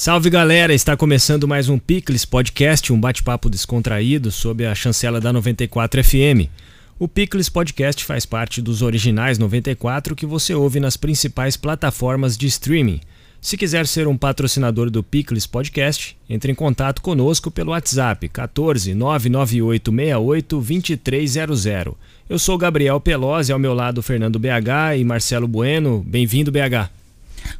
Salve galera, está começando mais um Picles Podcast, um bate-papo descontraído sob a chancela da 94 FM. O Picles Podcast faz parte dos originais 94 que você ouve nas principais plataformas de streaming. Se quiser ser um patrocinador do Picles Podcast, entre em contato conosco pelo WhatsApp 14 998 68 2300. Eu sou Gabriel Pelosi, ao meu lado Fernando BH e Marcelo Bueno. Bem-vindo, BH.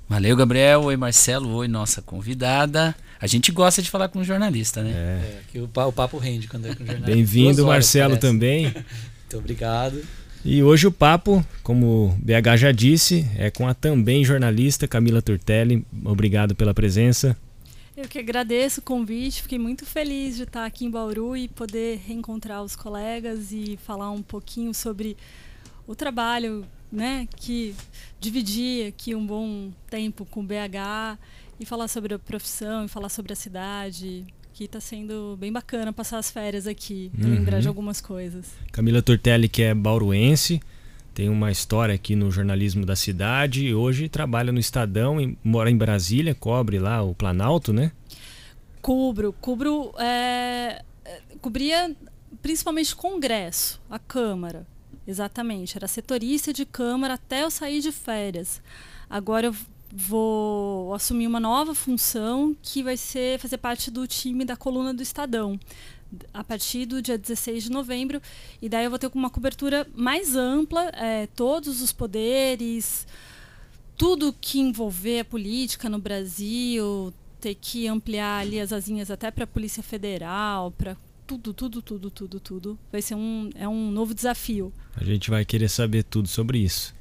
Valeu, Gabriel. Oi, Marcelo. Oi, nossa convidada. A gente gosta de falar com jornalista, né? É, é que o, o, papo rende quando é com jornalista. Bem-vindo, Marcelo, parece. também. Muito obrigado. E hoje o papo, como o BH já disse, é com a também jornalista Camila Turtelli. Obrigado pela presença. Eu que agradeço o convite, fiquei muito feliz de estar aqui em Bauru e poder reencontrar os colegas e falar um pouquinho sobre o trabalho, né, que dividi aqui um bom tempo com o BH e falar sobre a profissão e falar sobre a cidade, que está sendo bem bacana passar as férias aqui, uhum. lembrar de algumas coisas. Camila Tortelli, que é bauruense, tem uma história aqui no jornalismo da cidade e hoje trabalha no Estadão, e mora em Brasília, cobre lá o Planalto, né? Cubro, cubro, é, é cobria principalmente Congresso, a Câmara, exatamente. Era setorista de Câmara até eu sair de férias. Agora eu vou assumir uma nova função que vai ser fazer parte do time da coluna do Estadão a partir do dia 16 de novembro. E daí eu vou ter uma cobertura mais ampla, é, todos os poderes, tudo que envolver a política no Brasil, ter que ampliar ali as asinhas até para a Polícia Federal, para tudo, tudo, tudo, tudo, tudo. Vai ser um, é um novo desafio. A gente vai querer saber tudo sobre isso.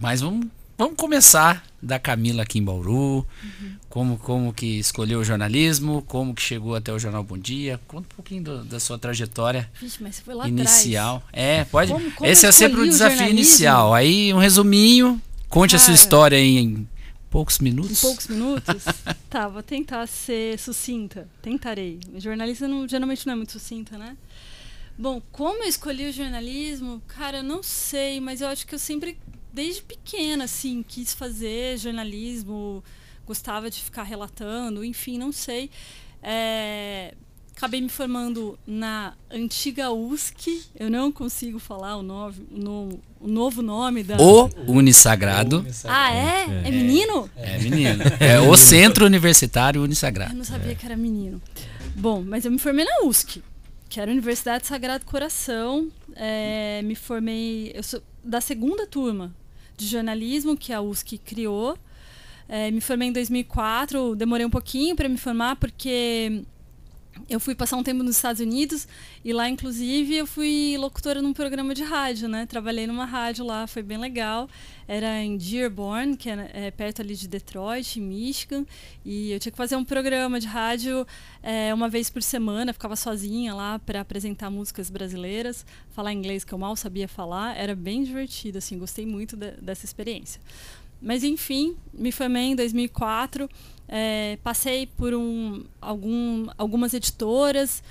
Mas vamos Vamos começar da Camila aqui em Bauru. Uhum. Como, como que escolheu o jornalismo, como que chegou até o Jornal Bom Dia. Conta um pouquinho do, da sua trajetória Vixe, mas você foi lá inicial. Atrás. É, pode. Como, como Esse é sempre o desafio o inicial. Aí um resuminho, conte Cara, a sua história em poucos minutos. Em poucos minutos? tá, vou tentar ser sucinta. Tentarei. Jornalista não, geralmente não é muito sucinta, né? Bom, como eu escolhi o jornalismo, cara, eu não sei, mas eu acho que eu sempre desde pequena, assim, quis fazer jornalismo, gostava de ficar relatando, enfim, não sei. É, acabei me formando na antiga USC, eu não consigo falar o, nove, no, o novo nome da. O Unisagrado. Ah, é? É, é menino? É, é menino. É o Centro Universitário Unisagrado. Eu não sabia que era menino. Bom, mas eu me formei na USC, que era a Universidade Sagrado Coração. É, me formei. Eu sou da segunda turma de jornalismo que a USC criou. É, me formei em 2004, demorei um pouquinho para me formar porque eu fui passar um tempo nos Estados Unidos e lá, inclusive, eu fui locutora num programa de rádio, né? Trabalhei numa rádio lá, foi bem legal. Era em Dearborn, que é, perto ali de Detroit, Michigan. E eu tinha que fazer um programa de rádio é, uma vez por semana. Ficava sozinha lá para apresentar músicas brasileiras, falar inglês que eu mal sabia falar. Era bem divertido, assim, gostei muito de, dessa experiência. Mas enfim, me formei em 2004. É, passei por um, algum, algumas editoras.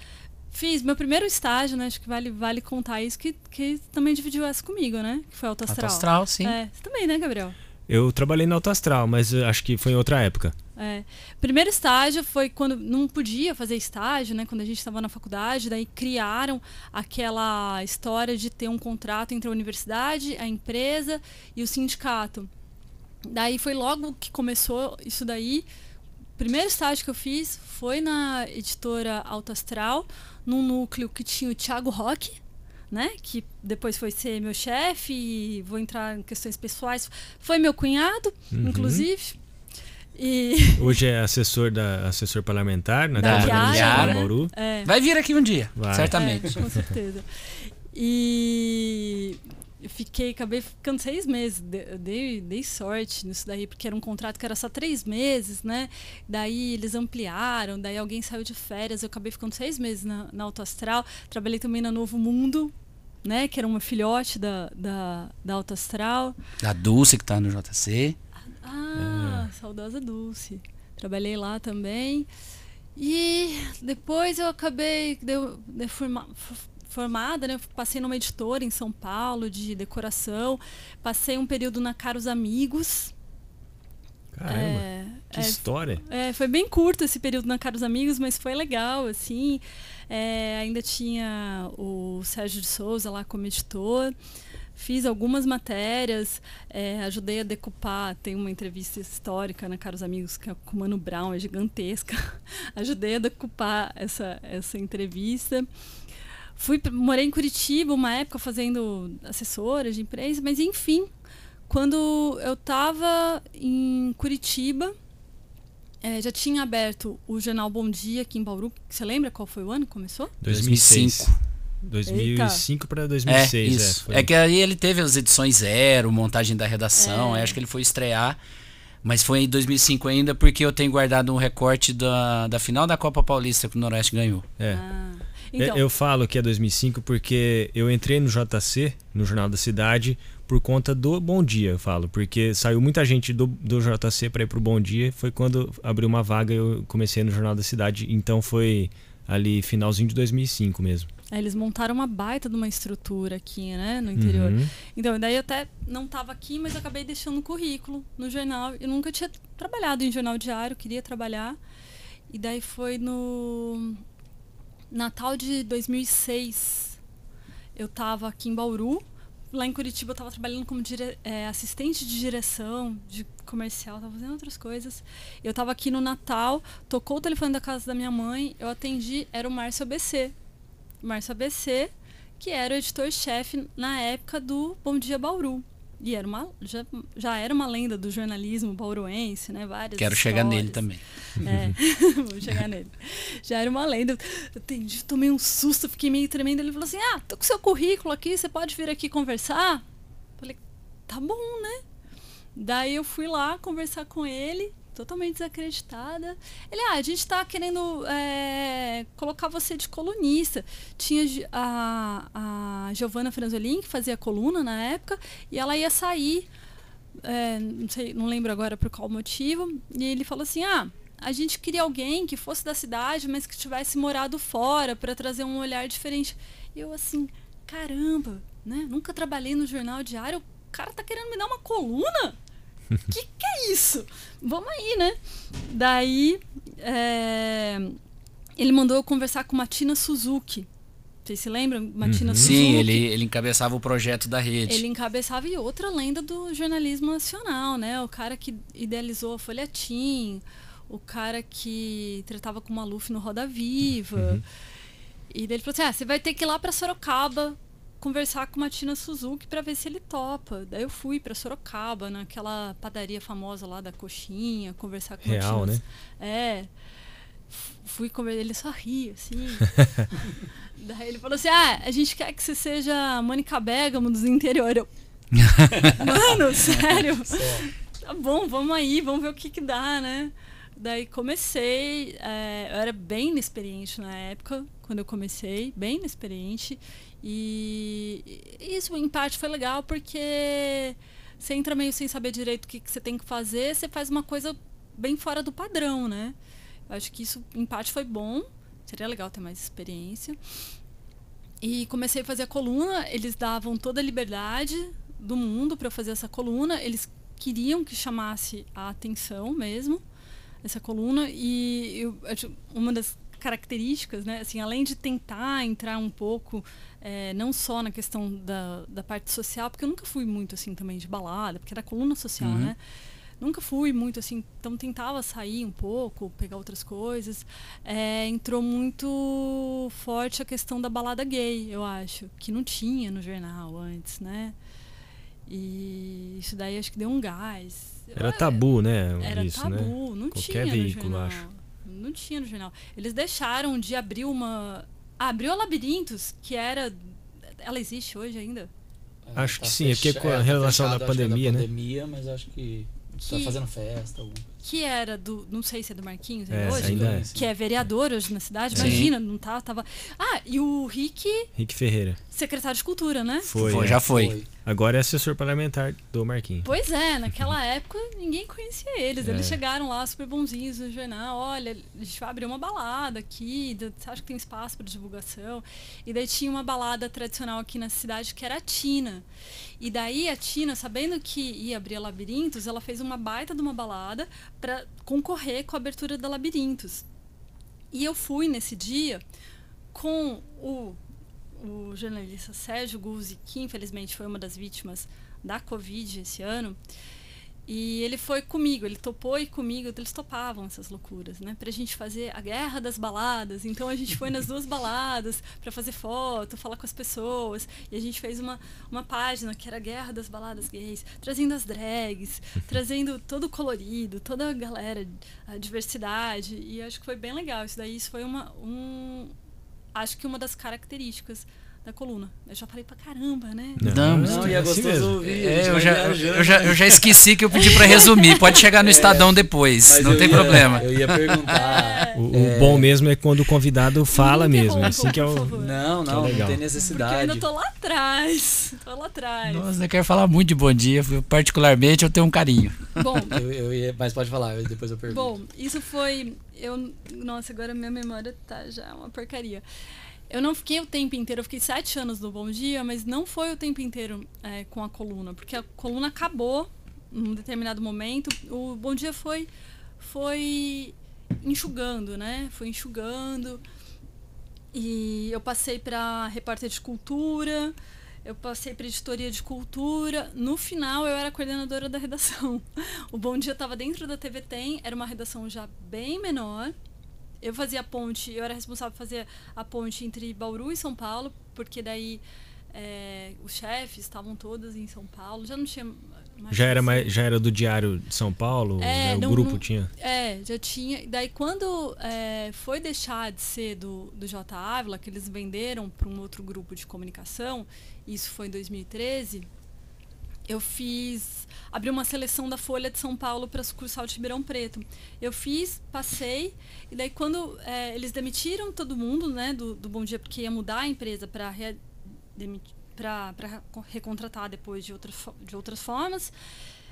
Fiz meu primeiro estágio, né? Acho que vale, vale contar isso, que, que também dividiu essa comigo, né? Que foi Autoastral. Autoastral, sim. É, você também, né, Gabriel? Eu trabalhei na Autoastral, mas acho que foi em outra época. É. Primeiro estágio foi quando não podia fazer estágio, né? Quando a gente estava na faculdade, daí criaram aquela história de ter um contrato entre a universidade, a empresa e o sindicato. Daí foi logo que começou isso daí primeiro estágio que eu fiz foi na editora Alto Astral, num núcleo que tinha o Thiago Roque, né? Que depois foi ser meu chefe e vou entrar em questões pessoais. Foi meu cunhado, uhum. inclusive. E... Hoje é assessor da assessor parlamentar na da Câmara Municipal Bauru. É. Vai vir aqui um dia, Vai. certamente. É, com certeza. E eu fiquei, acabei ficando seis meses. Dei, dei sorte nisso daí, porque era um contrato que era só três meses, né? Daí eles ampliaram, daí alguém saiu de férias, eu acabei ficando seis meses na, na Auto Astral. Trabalhei também na Novo Mundo, né? Que era uma filhote da, da, da Auto Astral. Da Dulce, que está no JC. Ah, é. saudosa Dulce. Trabalhei lá também. E depois eu acabei de, de formar, formada, né? Passei numa editora em São Paulo de decoração. Passei um período na Caros Amigos. Caramba. É, Que história! É, foi bem curto esse período na Caros Amigos, mas foi legal, assim. É, ainda tinha o Sérgio de Souza lá como editor. Fiz algumas matérias, é, ajudei a decupar. Tem uma entrevista histórica na Caros Amigos que é com o Mano Brown, é gigantesca. ajudei a decupar essa, essa entrevista. Fui, morei em Curitiba uma época fazendo assessora de imprensa, mas enfim, quando eu estava em Curitiba, é, já tinha aberto o jornal Bom Dia aqui em Bauru. Você lembra qual foi o ano que começou? 2005. 2005 para 2006. É, isso. É, é, que aí ele teve as edições zero, montagem da redação. É. acho que ele foi estrear. Mas foi em 2005 ainda, porque eu tenho guardado um recorte da, da final da Copa Paulista que o Noroeste ganhou. É. Ah, então. Eu falo que é 2005 porque eu entrei no JC, no Jornal da Cidade, por conta do Bom Dia, eu falo. Porque saiu muita gente do, do JC para ir pro Bom Dia. Foi quando abriu uma vaga e eu comecei no Jornal da Cidade. Então foi ali finalzinho de 2005 mesmo. É, eles montaram uma baita de uma estrutura aqui, né, no interior. Uhum. Então, daí eu até não estava aqui, mas acabei deixando um currículo no jornal. Eu nunca tinha trabalhado em jornal diário, queria trabalhar. E daí foi no Natal de 2006. Eu estava aqui em Bauru. Lá em Curitiba eu estava trabalhando como dire... é, assistente de direção, de comercial, estava fazendo outras coisas. Eu estava aqui no Natal, tocou o telefone da casa da minha mãe, eu atendi, era o Márcio ABC, Márcio ABC, que era o editor-chefe na época do Bom Dia Bauru. E era uma, já, já era uma lenda do jornalismo bauruense, né? Várias Quero histórias. chegar nele também. É, vou chegar nele. Já era uma lenda. Eu entendi, tomei um susto, fiquei meio tremendo. Ele falou assim: Ah, tô com seu currículo aqui, você pode vir aqui conversar? Falei, tá bom, né? Daí eu fui lá conversar com ele totalmente desacreditada. Ele, ah, a gente está querendo é, colocar você de colunista. Tinha a, a Giovanna Franzolin, que fazia coluna na época, e ela ia sair, é, não, sei, não lembro agora por qual motivo, e ele falou assim, ah, a gente queria alguém que fosse da cidade, mas que tivesse morado fora, para trazer um olhar diferente. E eu assim, caramba, né? Nunca trabalhei no jornal diário, o cara tá querendo me dar uma coluna? que que é isso? Vamos aí, né? Daí é, ele mandou eu conversar com Matina Suzuki. Vocês se lembram? Matina uhum. Suzuki. Sim, ele, ele encabeçava o projeto da rede. Ele encabeçava e outra lenda do jornalismo nacional, né? O cara que idealizou a Folhetim, o cara que tratava com o Maluf no Roda Viva. Uhum. E daí ele falou assim: ah, você vai ter que ir lá para Sorocaba conversar com Matina Suzuki para ver se ele topa. Daí eu fui para Sorocaba, naquela padaria famosa lá da coxinha, conversar com Real, Matina. né? É. Fui conversar, ele só ria, assim. Daí ele falou assim: "Ah, a gente quer que você seja Mônica Bergamo dos interior". Eu, Mano, sério? Tá bom, vamos aí, vamos ver o que que dá, né? Daí comecei, é, eu era bem inexperiente na época, quando eu comecei, bem inexperiente. E isso, em parte, foi legal porque você entra meio sem saber direito o que, que você tem que fazer, você faz uma coisa bem fora do padrão, né? Eu acho que isso, em parte, foi bom. Seria legal ter mais experiência. E comecei a fazer a coluna, eles davam toda a liberdade do mundo para eu fazer essa coluna. Eles queriam que chamasse a atenção mesmo essa coluna e eu, uma das características, né? Assim, além de tentar entrar um pouco, é, não só na questão da, da parte social, porque eu nunca fui muito assim também de balada, porque era coluna social, uhum. né? Nunca fui muito assim, então tentava sair um pouco, pegar outras coisas. É, entrou muito forte a questão da balada gay, eu acho, que não tinha no jornal antes, né? E isso daí acho que deu um gás. Era tabu, né? Era isso, tabu, né? não Qualquer tinha veículo, no jornal. acho. Não tinha no jornal. Eles deixaram de abrir uma. Ah, abriu a Labirintos, que era. Ela existe hoje ainda? Acho tá que sim, é porque com a relação tá da pandemia, da né? pandemia, mas acho que está fazendo festa. Algum. Que era do. Não sei se é do Marquinhos É, hoje. ainda é. Que é vereador hoje na cidade. Sim. Imagina, não tá, tava. Ah, e o Rick, Rick Ferreira. secretário de cultura, né? Foi. Foi, é. já foi. Agora é assessor parlamentar do Marquinhos. Pois é, naquela época ninguém conhecia eles. É. Eles chegaram lá super bonzinhos no jornal. Olha, a gente vai abrir uma balada aqui. Você acha que tem espaço para divulgação? E daí tinha uma balada tradicional aqui na cidade que era a Tina. E daí a Tina, sabendo que ia abrir a Labirintos, ela fez uma baita de uma balada para concorrer com a abertura da Labirintos. E eu fui nesse dia com o, o jornalista Sérgio Guzzi, que infelizmente foi uma das vítimas da Covid esse ano. E ele foi comigo, ele topou e comigo, eles topavam essas loucuras, né? Pra gente fazer a guerra das baladas. Então a gente foi nas duas baladas para fazer foto, falar com as pessoas. E a gente fez uma, uma página que era guerra das baladas gays, trazendo as drags, trazendo todo o colorido, toda a galera, a diversidade. E acho que foi bem legal. Isso daí isso foi uma. Um, acho que uma das características da coluna. Eu já falei pra caramba, né? Não, Não, e é assim gostoso mesmo. ouvir. É, eu, já, eu, já, eu já esqueci que eu pedi pra resumir. Pode chegar no Estadão depois, não tem ia- problema. Eu ia perguntar. O, o bom mesmo é quando o convidado fala Me mesmo. É assim que é o. favor. Não, Que é não, não tem Porque eu necessidade. ainda tô lá atrás. Tô lá atrás. Nossa, eu quero falar muito de bom dia. Particularmente, eu tenho um carinho. Bom, Eu, eu ia, mas pode falar, depois eu pergunto. Bom, isso foi. Eu, nossa, agora minha memória tá já uma porcaria. Eu não fiquei o tempo inteiro, eu fiquei sete anos no Bom Dia, mas não foi o tempo inteiro é, com a coluna, porque a coluna acabou num determinado momento. O Bom Dia foi, foi enxugando, né? Foi enxugando. E eu passei para repórter de cultura, eu passei para editoria de cultura. No final, eu era coordenadora da redação. O Bom Dia estava dentro da TV Tem, era uma redação já bem menor. Eu fazia a ponte, eu era responsável por fazer a ponte entre Bauru e São Paulo, porque daí é, os chefes estavam todos em São Paulo, já não tinha mais Já era, mais, já era do Diário de São Paulo? É, né? O não- grupo não- tinha. É, já tinha. Daí quando é, foi deixar de ser do, do J. Ávila, que eles venderam para um outro grupo de comunicação, isso foi em 2013, eu fiz. abri uma seleção da Folha de São Paulo para sucursal de Ribeirão Preto. Eu fiz, passei, e daí quando é, eles demitiram todo mundo, né, do, do Bom Dia, porque ia mudar a empresa para para recontratar depois de outras, fo- de outras formas.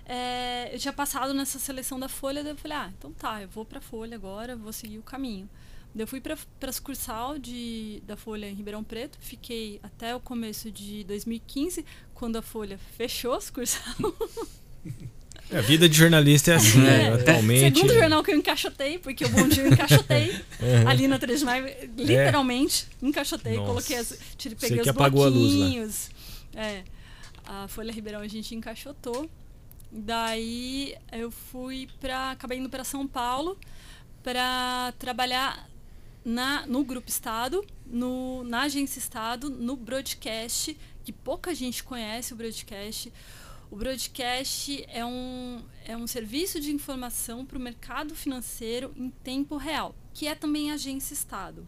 É, eu tinha passado nessa seleção da Folha, daí eu falei, ah, então tá, eu vou pra Folha agora, vou seguir o caminho. Eu fui pra, pra sucursal de, da Folha em Ribeirão Preto, fiquei até o começo de 2015, quando a Folha fechou a sucursal. A vida de jornalista é assim, né? É. Atualmente. Segundo jornal que eu encaixotei, porque o Bom Dia eu encaixotei, ali na 3 de maio, literalmente, encaixotei, Nossa. coloquei as, tirei, Você peguei que os apagou a luz bloquinhos. É, a Folha Ribeirão a gente encaixotou. Daí eu fui para acabei indo para São Paulo para trabalhar na, no Grupo Estado, no, na Agência Estado, no broadcast, que pouca gente conhece o broadcast. O broadcast é um, é um serviço de informação para o mercado financeiro em tempo real, que é também agência Estado.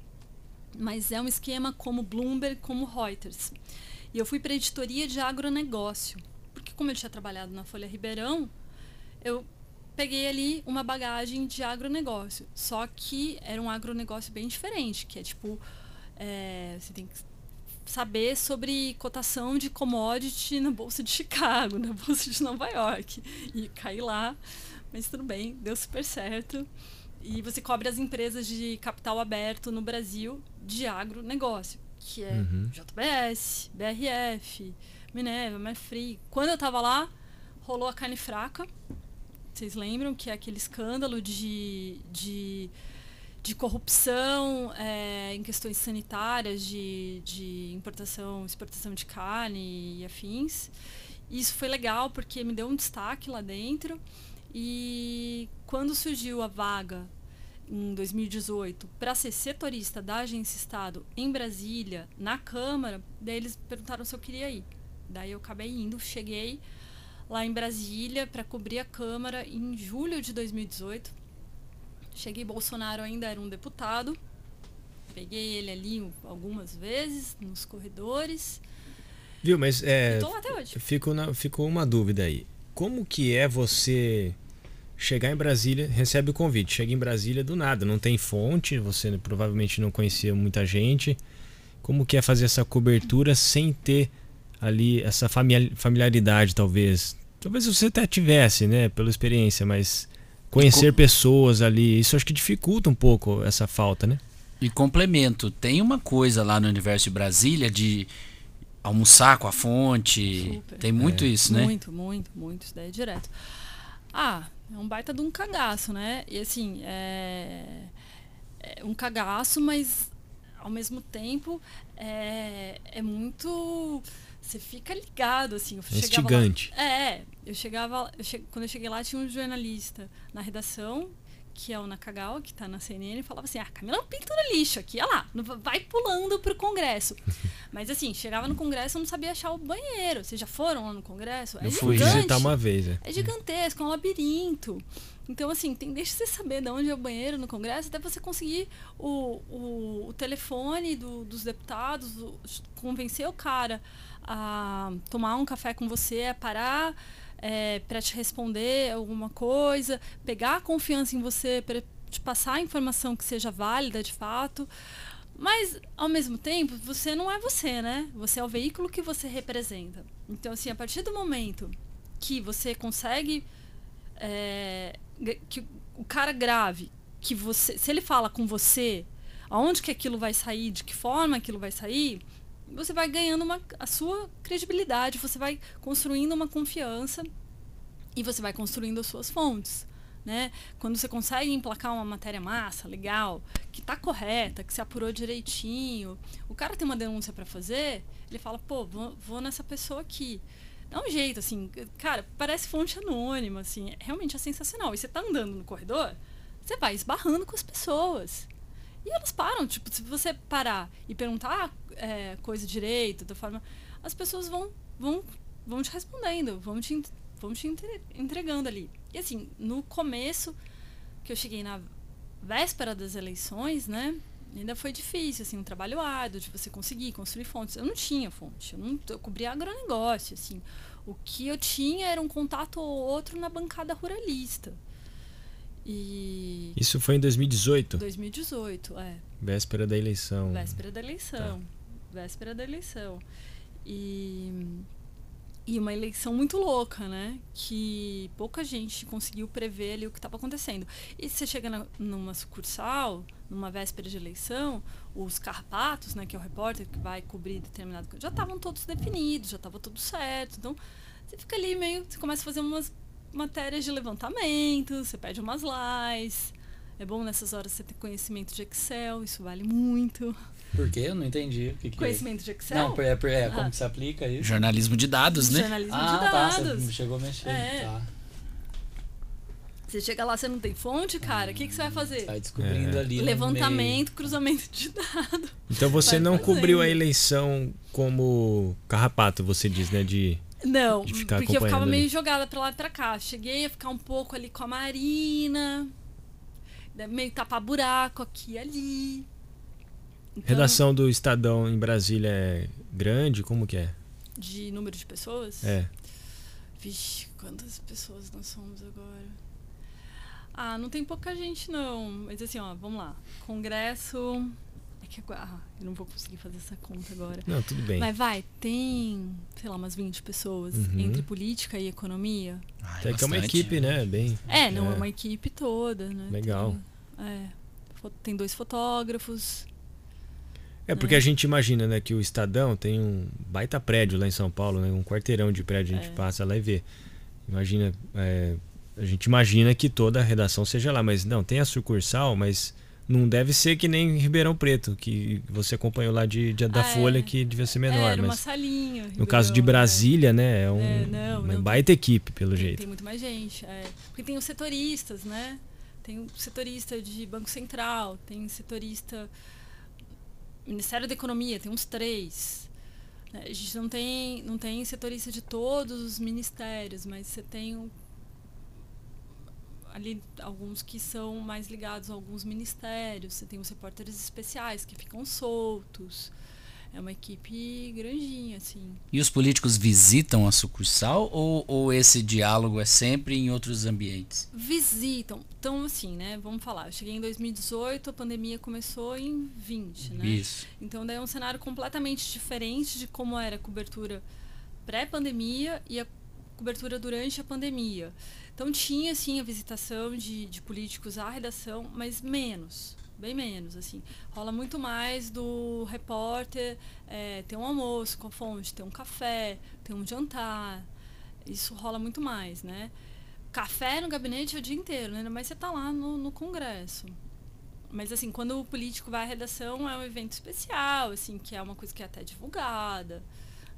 Mas é um esquema como Bloomberg, como Reuters. E eu fui para a editoria de agronegócio, porque como eu tinha trabalhado na Folha Ribeirão, eu peguei ali uma bagagem de agronegócio. Só que era um agronegócio bem diferente, que é tipo, é, você tem que saber sobre cotação de commodity na Bolsa de Chicago, na Bolsa de Nova York. E caí lá, mas tudo bem, deu super certo. E você cobre as empresas de capital aberto no Brasil de agronegócio, que é Uhum. JBS, BRF, Minerva, Marfrig. Quando eu estava lá, rolou a carne fraca. Vocês lembram que é aquele escândalo de, de, de corrupção é, em questões sanitárias, de, de importação, exportação de carne e afins. Isso foi legal porque me deu um destaque lá dentro. E quando surgiu a vaga em 2018 para ser setorista da Agência Estado em Brasília, na Câmara, daí eles perguntaram se eu queria ir. Daí eu acabei indo, cheguei lá em Brasília para cobrir a Câmara em julho de 2018. Cheguei, Bolsonaro ainda era um deputado. Peguei ele ali algumas vezes nos corredores. Viu, mas é, até hoje. fico na- ficou uma dúvida aí. Como que é você chegar em Brasília, recebe o convite, chega em Brasília do nada, não tem fonte, você provavelmente não conhecia muita gente. Como que é fazer essa cobertura sem ter ali essa famili- familiaridade, talvez? Talvez você até tivesse, né, pela experiência, mas conhecer co- pessoas ali, isso acho que dificulta um pouco essa falta, né? E complemento, tem uma coisa lá no universo de Brasília de almoçar com a fonte. Super. Tem muito isso, né? Muito, muito, muito. Isso daí é direto. Ah, É um baita de um cagaço, né? E assim, é, é um cagaço, mas ao mesmo tempo é, é muito. Você fica ligado, assim. Eu Instigante. Lá, é, eu chegava. Eu che, quando eu cheguei lá, tinha um jornalista na redação que é o Nakagawa, que está na CNN, falava assim: ah, Camila é um pintura lixo aqui, olha lá, vai pulando pro Congresso. Mas assim, chegava no Congresso e não sabia achar o banheiro. Vocês já foram lá no Congresso? É eu fui visitar uma vez. É, é gigantesco, é um labirinto. Então, assim, tem, deixa você saber de onde é o banheiro no Congresso, até você conseguir o, o, o telefone do, dos deputados, o, convencer o cara a tomar um café com você, a parar é, para te responder alguma coisa, pegar a confiança em você para te passar a informação que seja válida de fato. Mas, ao mesmo tempo, você não é você, né? Você é o veículo que você representa. Então, assim, a partir do momento que você consegue. É, que o cara grave, que você. Se ele fala com você, aonde que aquilo vai sair, de que forma aquilo vai sair, você vai ganhando uma, a sua credibilidade, você vai construindo uma confiança e você vai construindo as suas fontes. Né? Quando você consegue emplacar uma matéria massa, legal, que está correta, que se apurou direitinho, o cara tem uma denúncia para fazer, ele fala, pô, vou, vou, nessa pessoa aqui. Dá um jeito, assim, cara, parece fonte anônima, assim, realmente é sensacional. E você está andando no corredor, você vai esbarrando com as pessoas. E elas param, tipo, se você parar e perguntar é, coisa direito, da forma. As pessoas vão, vão, vão te respondendo, vão te, vão te entregando ali. E assim, no começo, que eu cheguei na véspera das eleições, né? Ainda foi difícil, assim, um trabalho árduo de você conseguir construir fontes. Eu não tinha fonte, eu, não, eu cobria agronegócio, assim. O que eu tinha era um contato ou outro na bancada ruralista. E Isso foi em 2018? 2018, é. Véspera da eleição. Véspera da eleição. Tá. Véspera da eleição. E, e uma eleição muito louca, né? Que pouca gente conseguiu prever ali o que estava acontecendo. E você chega na, numa sucursal, numa véspera de eleição, os carpatos, né, que é o repórter que vai cobrir determinado já estavam todos definidos, já estava tudo certo. Então, você fica ali meio, você começa a fazer umas matérias de levantamento, você pede umas lies. É bom nessas horas você ter conhecimento de Excel, isso vale muito. Por quê? Eu não entendi. O que que conhecimento é? de Excel? Não, é, é, é como ah. que se aplica isso? Jornalismo de dados, né? Jornalismo ah, de dados. Tá, você chegou a mexer. É. Tá. Você chega lá, você não tem fonte, cara, o que, que você vai fazer? Vai descobrindo é. ali. Levantamento, cruzamento de dados. Então você vai não fazendo. cobriu a eleição como carrapato, você diz, né? De não, porque eu ficava ali. meio jogada pra lá e pra cá. Cheguei a ficar um pouco ali com a Marina, né, meio tapar buraco aqui e ali. Então, Redação do Estadão em Brasília é grande? Como que é? De número de pessoas? É. Vixe, quantas pessoas nós somos agora? Ah, não tem pouca gente não. Mas assim, ó, vamos lá. Congresso é que ah, eu não vou conseguir fazer essa conta agora. Não, tudo bem. Mas vai, tem, sei lá, umas 20 pessoas uhum. entre política e economia. Ah, é, que é uma equipe, né? Bem, é, não é, é uma equipe toda, né? Legal. Tem, é, tem dois fotógrafos. É porque né? a gente imagina, né, que o Estadão tem um baita prédio lá em São Paulo, né? Um quarteirão de prédio, a gente é. passa lá e vê. Imagina, é, a gente imagina que toda a redação seja lá, mas não, tem a sucursal, mas não deve ser que nem Ribeirão Preto, que você acompanhou lá de, de da ah, Folha, é. que devia ser menor. É, era mas uma salinha. Ribeirão, no caso de Brasília, né? É, um, é, não, uma não, baita equipe, pelo tem, jeito. Tem muito mais gente. É. Porque tem os setoristas, né? Tem o setorista de Banco Central, tem setorista. Ministério da Economia, tem uns três. Né? A gente não tem, não tem setorista de todos os ministérios, mas você tem ali alguns que são mais ligados a alguns ministérios, você tem os repórteres especiais que ficam soltos. É uma equipe grandinha, assim. E os políticos visitam a sucursal ou, ou esse diálogo é sempre em outros ambientes? Visitam. Então, assim, né? Vamos falar. Eu cheguei em 2018, a pandemia começou em 20, né? Isso. Então, daí é um cenário completamente diferente de como era a cobertura pré-pandemia e a cobertura durante a pandemia. Então tinha sim a visitação de, de políticos à redação, mas menos, bem menos, assim. Rola muito mais do repórter é, ter um almoço com a fonte, ter um café, ter um jantar. Isso rola muito mais, né? café no gabinete o dia inteiro, né? Mas você tá lá no, no congresso. Mas assim, quando o político vai à redação, é um evento especial, assim, que é uma coisa que é até divulgada,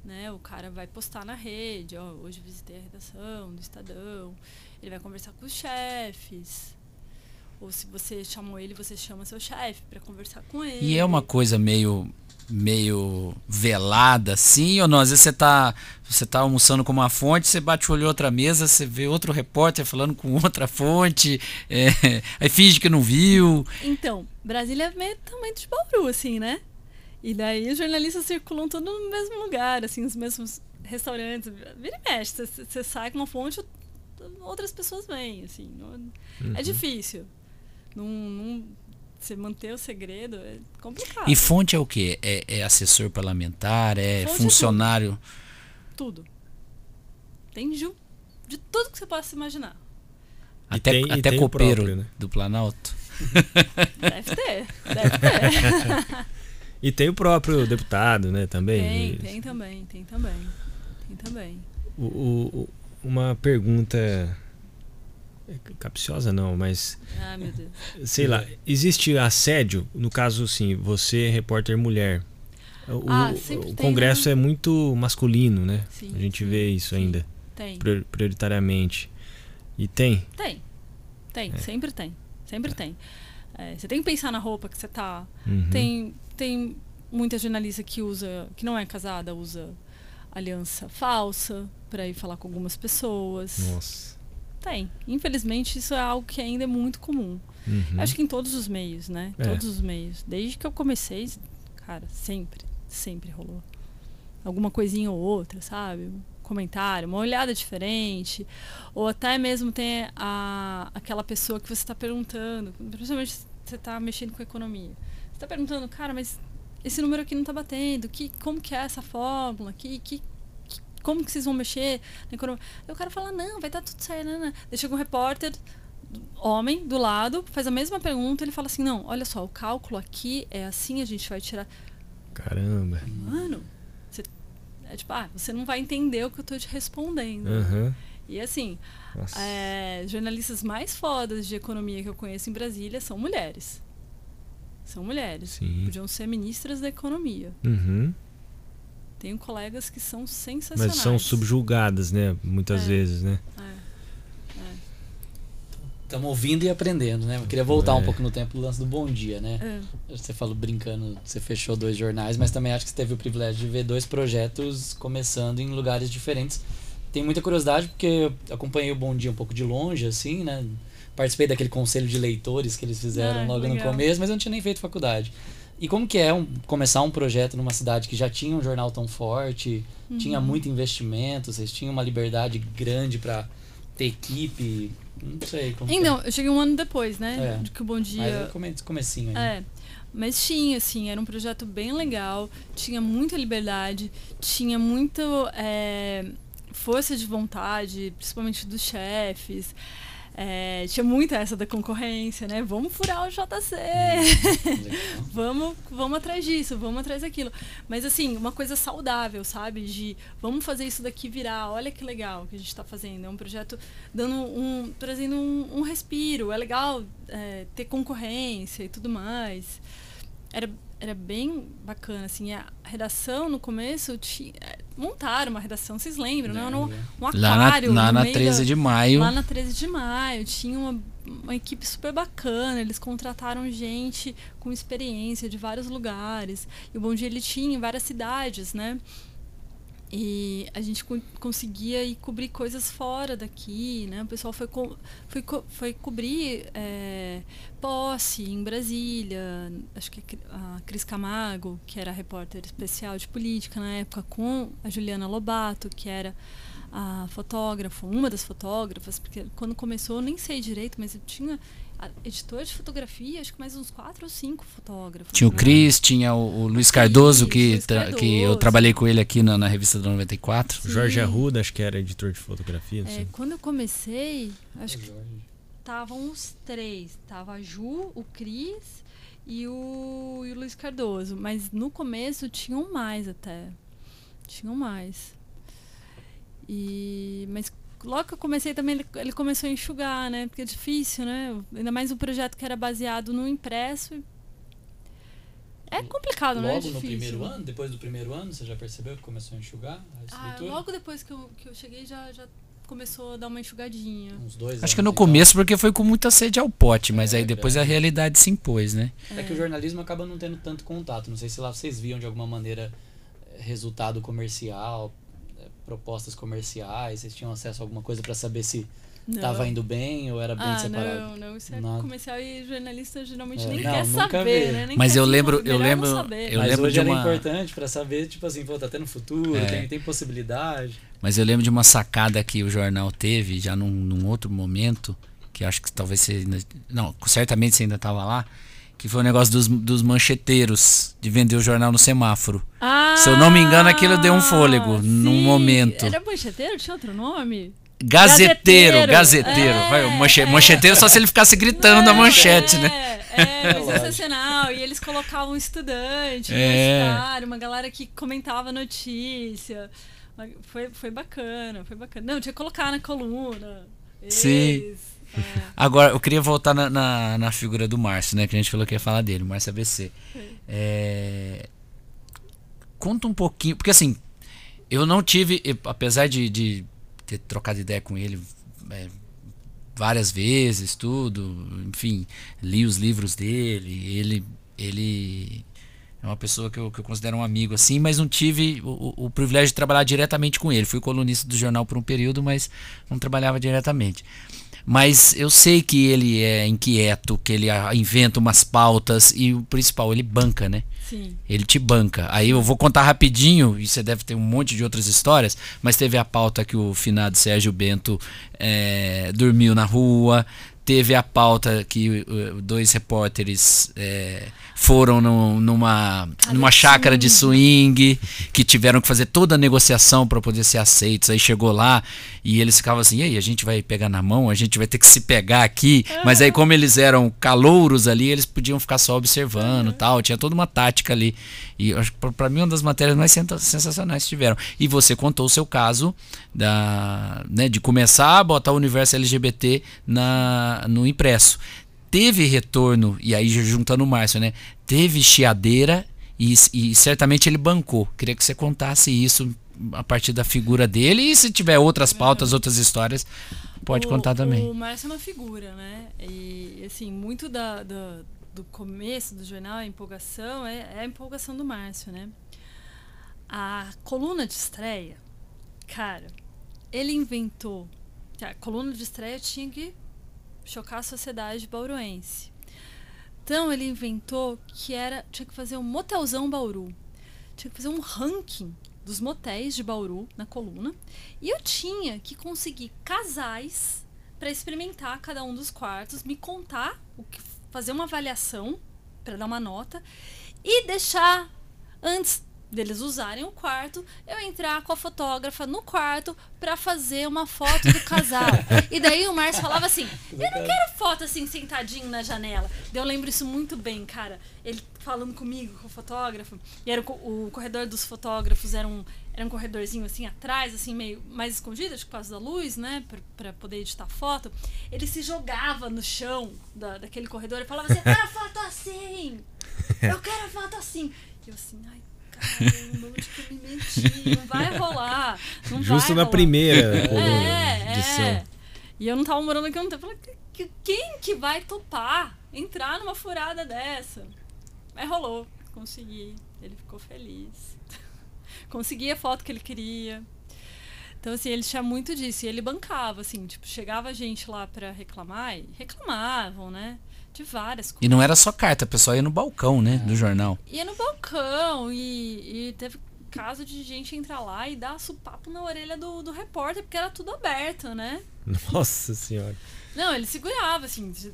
né? O cara vai postar na rede, ó, hoje visitei a redação do Estadão. Ele vai conversar com os chefes. Ou se você chamou ele, você chama seu chefe para conversar com ele. E é uma coisa meio meio velada assim ou não? Às vezes você tá, você tá almoçando com uma fonte, você bate o olho em outra mesa, você vê outro repórter falando com outra fonte, é, aí finge que não viu. Então, Brasília é meio tamanho de Bauru, assim, né? E daí os jornalistas circulam todos no mesmo lugar, assim, os mesmos restaurantes. Vira e mexe, você, você sai com uma fonte, outras pessoas vêm, assim. É uhum. É difícil. Não, não, você manter o segredo é complicado. E fonte é o quê? É, é assessor parlamentar? É fonte funcionário? É tudo. tudo. Tem de, de tudo que você possa imaginar. Até, tem, até copeiro próprio, né? do Planalto? Deve ter, deve ter. e tem o próprio deputado, né, também? Tem, tem também, tem também. Tem também. O, o, uma pergunta capciosa não, mas. Ah, meu Deus. Sei lá, existe assédio, no caso, sim, você, repórter mulher. O, ah, o Congresso tem, né? é muito masculino, né? Sim, a gente sim, vê isso sim. ainda. Tem. Prioritariamente. E tem? Tem. Tem, é. sempre tem. Sempre é. tem. É, você tem que pensar na roupa que você tá. Uhum. Tem, tem muita jornalista que usa, que não é casada, usa aliança falsa para ir falar com algumas pessoas. Nossa. Tem. Infelizmente, isso é algo que ainda é muito comum. Uhum. Acho que em todos os meios, né? É. Todos os meios. Desde que eu comecei, cara, sempre, sempre rolou. Alguma coisinha ou outra, sabe? Um comentário, uma olhada diferente. Ou até mesmo tem a, aquela pessoa que você está perguntando, principalmente se você está mexendo com economia. Você está perguntando, cara, mas esse número aqui não está batendo. Que, como que é essa fórmula? Que, que, como que vocês vão mexer na economia? Aí o cara fala, não, vai dar tudo certo. Não, não. Daí chega um repórter, homem, do lado, faz a mesma pergunta, ele fala assim, não, olha só, o cálculo aqui é assim, a gente vai tirar. Caramba. Mano, você, é tipo, ah, você não vai entender o que eu estou te respondendo. Uhum. E assim, é, jornalistas mais fodas de economia que eu conheço em Brasília são mulheres. São mulheres. Sim. Podiam ser ministras da economia. Uhum. Tenho colegas que são sensacionais. Mas são subjulgadas, né? Muitas é. vezes, né? Estamos é. ouvindo e aprendendo, né? Eu queria voltar é. um pouco no tempo do lance do Bom Dia, né? É. Você falou brincando, você fechou dois jornais, mas também acho que você teve o privilégio de ver dois projetos começando em lugares diferentes. Tem muita curiosidade porque eu acompanhei o Bom Dia um pouco de longe, assim, né? Participei daquele conselho de leitores que eles fizeram ah, logo legal. no começo, mas eu não tinha nem feito faculdade. E como que é um, começar um projeto numa cidade que já tinha um jornal tão forte, uhum. tinha muito investimento, vocês tinham uma liberdade grande para ter equipe, não sei como Então, é. eu cheguei um ano depois, né? É. De que o Bom Dia... Mas é come, comecinho ainda. É. Mas tinha, assim, era um projeto bem legal, tinha muita liberdade, tinha muito é, força de vontade, principalmente dos chefes. É, tinha muito essa da concorrência, né? Vamos furar o JC. Hum, vamos, vamos atrás disso, vamos atrás daquilo. Mas assim, uma coisa saudável, sabe? De vamos fazer isso daqui virar. Olha que legal que a gente está fazendo. É um projeto dando um, trazendo um, um respiro. É legal é, ter concorrência e tudo mais. Era era bem bacana, assim, a redação no começo tinha, montaram uma redação, vocês lembram, né? No, um aquário. Lá na, na 13 da, de maio. Lá na 13 de maio, tinha uma, uma equipe super bacana, eles contrataram gente com experiência de vários lugares. E o Bom Dia ele tinha em várias cidades, né? E a gente co conseguia ir cobrir coisas fora daqui, né? O pessoal foi, co foi, co foi cobrir é, posse em Brasília. Acho que a Cris Camargo, que era repórter especial de política na época, com a Juliana Lobato, que era a fotógrafa, uma das fotógrafas, porque quando começou eu nem sei direito, mas eu tinha editor de fotografia, acho que mais uns quatro ou cinco fotógrafos. Tinha né? o Cris, tinha o, o Luiz Cardoso, que, Luiz Cardoso. que eu trabalhei com ele aqui na, na revista da 94. Sim. Jorge Arruda, acho que era editor de fotografia. É, quando eu comecei, acho que estavam os três. Tava a Ju, o Cris e o, e o Luiz Cardoso. Mas no começo tinham mais até. Tinham mais. E, mas logo que eu comecei também ele, ele começou a enxugar, né? Porque é difícil, né? Ainda mais um projeto que era baseado no impresso. É complicado, né? É Logo no difícil. primeiro ano, depois do primeiro ano, você já percebeu que começou a enxugar a Ah, logo depois que eu, que eu cheguei já, já começou a dar uma enxugadinha. Uns dois Acho anos, que no então. começo porque foi com muita sede ao pote, mas É, aí depois a verdade. realidade se impôs, né? É que o jornalismo acaba não tendo tanto contato. Não sei se lá vocês viam de alguma maneira eh, resultado comercial, propostas comerciais, vocês tinham acesso a alguma coisa para saber se Não. estava indo bem ou era bem ah, separado. não, não. Isso é Nada. comercial e jornalista geralmente É, nem não, quer nunca saber, vi. né? Nem Mas quer eu lembro- eu lembro- eu Mas lembro hoje de era uma- importante para saber, tipo assim, pô, tá tendo futuro, É. tem, tem possibilidade. Mas eu lembro de uma sacada que o jornal teve já num, num outro momento, que acho que talvez você ainda. Não, certamente você ainda estava lá, que foi o negócio dos, dos mancheteiros, de vender o jornal no semáforo. Ah, Se eu não me engano, aquilo deu um fôlego num sim. momento. Era mancheteiro? Tinha outro nome? Gazeteiro, Gazeteiro. É, Vai, o manche- é. mancheteiro só se ele ficasse gritando a Não, manchete, é, né? É, lógico. sensacional. E eles colocavam estudante, É. uma galera que comentava notícia. Foi, foi bacana, foi bacana. Não, tinha que colocar na coluna. Sim. Eles, é. Agora, eu queria voltar na, na, na figura do Márcio, né? Que a gente falou que ia falar dele, Márcio ABC. É, Conta um pouquinho, porque assim, eu não tive, apesar de, de ter trocado ideia com ele é, várias vezes, tudo, enfim, li os livros dele, ele, ele é uma pessoa que eu, que eu considero um amigo assim, mas não tive o, o- o privilégio de trabalhar diretamente com ele. Fui colunista do jornal por um período, mas não trabalhava diretamente. Mas eu sei que ele é inquieto, que ele inventa umas pautas e o principal, ele banca, né? Sim. Ele te banca. Aí eu vou contar rapidinho, e você deve ter um monte de outras histórias, mas teve a pauta que o finado Sérgio Bento eh, dormiu na rua, teve a pauta que eh, dois repórteres eh, foram no- numa, numa chácara de swing, que tiveram que fazer toda a negociação para poder ser aceitos. Aí chegou lá e eles ficavam assim: e aí, a gente vai pegar na mão, a gente vai ter que se pegar aqui. Mas aí, como eles eram calouros ali, eles podiam ficar só observando tal. Tinha toda uma tática ali. E pra mim, uma das matérias mais sensacionais que tiveram. E você contou o seu caso da, né, de começar a botar o universo LGBT na, no impresso. Teve retorno, e aí juntando o Márcio, né? Teve chiadeira e, e certamente ele bancou. Queria que você contasse isso a partir da figura dele e se tiver outras pautas, outras histórias, pode O- contar também. O Márcio é uma figura, né? E, assim, muito da, da- do começo do jornal, a empolgação, é, é a empolgação do Márcio, né? A coluna de estreia, cara, ele inventou. A coluna de estreia tinha que chocar a sociedade bauruense. Então ele inventou que era tinha que fazer um motelzão Bauru. Tinha que fazer um ranking dos motéis de Bauru na coluna. E eu tinha que conseguir casais para experimentar cada um dos quartos, me contar, o que, fazer uma avaliação para dar uma nota e deixar antes deles usarem o quarto, eu entrar com a fotógrafa no quarto para fazer uma foto do casal. e daí o Márcio falava assim: "Eu não quero foto assim sentadinho na janela". Eu lembro isso muito bem, cara. Ele falando comigo, com o fotógrafo, e era o, o corredor dos fotógrafos era um era um corredorzinho assim atrás, assim meio mais escondido, acho que por causa da luz, né, pra poder editar foto. Ele se jogava no chão da, daquele corredor e falava assim: "Eu quero foto assim. Eu quero foto assim". E eu assim: "Ai, eu me meti? Não vai rolar. Não Justo vai na rolar. primeira É, edição. é. E eu não tava morando aqui há um tempo. Eu falei, "Que- que- quem que vai topar entrar numa furada dessa? Mas rolou. Consegui. Ele ficou feliz. Consegui a foto que ele queria. Então, assim, ele tinha muito disso. E ele bancava, assim, tipo, chegava gente lá pra reclamar e reclamavam, né? De várias coisas. E não era só carta, o pessoal ia no balcão, né, do jornal. Ia no balcão e, e teve caso de gente entrar lá e dar supapo na orelha do, do repórter, porque era tudo aberto, né? Nossa senhora. Não, ele segurava, assim. Se,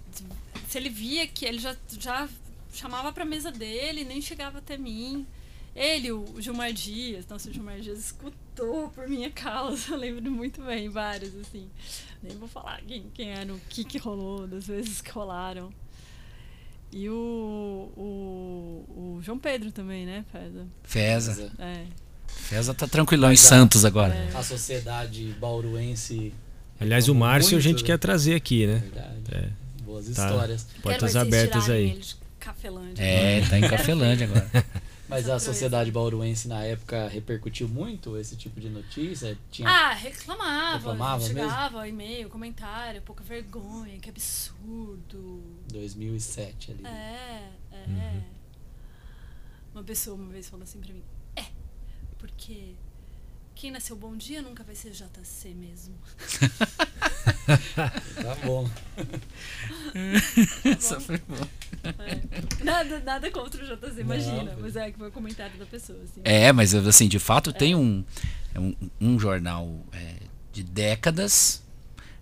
se ele via que ele já, já chamava pra mesa dele, nem chegava até mim. Ele, o Gilmar Dias, nossa, o Gilmar Dias escutou por minha causa, eu lembro muito bem, vários, assim. Nem vou falar quem, quem era, o que que rolou, das vezes que rolaram. E o, o, o João Pedro também, né, Feza? Feza. É. Feza tá tranquilão em Mas a- Santos agora. É. A sociedade bauruense Aliás, o Márcio a gente quer trazer aqui, né? Verdade. É. Boas Tá. histórias. Portas abertas aí. de Cafelândia. É, tá em Cafelândia agora. Mas a sociedade bauruense na época repercutiu muito esse tipo de notícia? Tinha... Ah, reclamava. Reclamava chegava e-mail, comentário, pouca vergonha, que absurdo. 2007 ali. É, é. Uhum. Uma pessoa uma vez falou assim pra mim: É, porque quem nasceu bom dia nunca vai ser JC mesmo. Tá bom. Essa foi boa. É. Nada, nada contra o JC, imagina. Não, mas é que foi o comentário da pessoa. Assim. É, mas assim, de fato tem um, é um, um jornal é, de décadas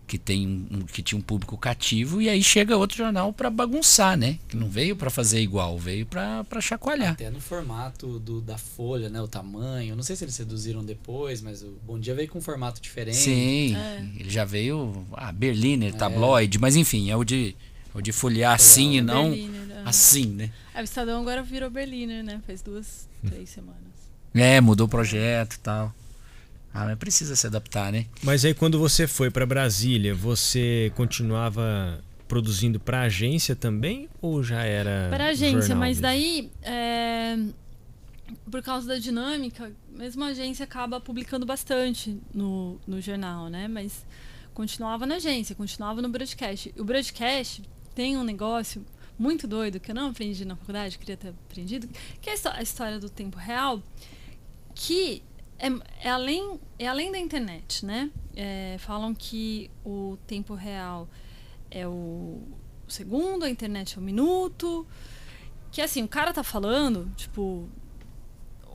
que tem um, que tinha um público cativo e aí chega outro jornal pra bagunçar, né? Que não veio pra fazer igual, veio pra pra chacoalhar. Até no formato do, da folha, né? O tamanho. Não sei se eles reduziram depois, mas o Bom Dia veio com um formato diferente. Sim, É. ele já veio a Berliner, É. tabloide, mas enfim, é o de é o de folhear assim e não Berliner, é. assim, né? Ah, o Estadão agora virou Berliner, né? Faz duas, três semanas. É, mudou o projeto e tal. Ah, mas precisa se adaptar, né? Mas aí quando você foi para Brasília, você continuava produzindo para agência também ou já era Para agência, jornal mas mesmo? daí, é, por causa da dinâmica, mesmo a agência acaba publicando bastante no, no jornal, né? Mas continuava na agência, continuava no broadcast. E o broadcast tem um negócio muito doido que eu não aprendi na faculdade, queria ter aprendido, que é a história do tempo real, que é, é além, é além da internet, né? É, falam que o tempo real é o segundo, a internet é o minuto. Que assim, o cara tá falando, tipo.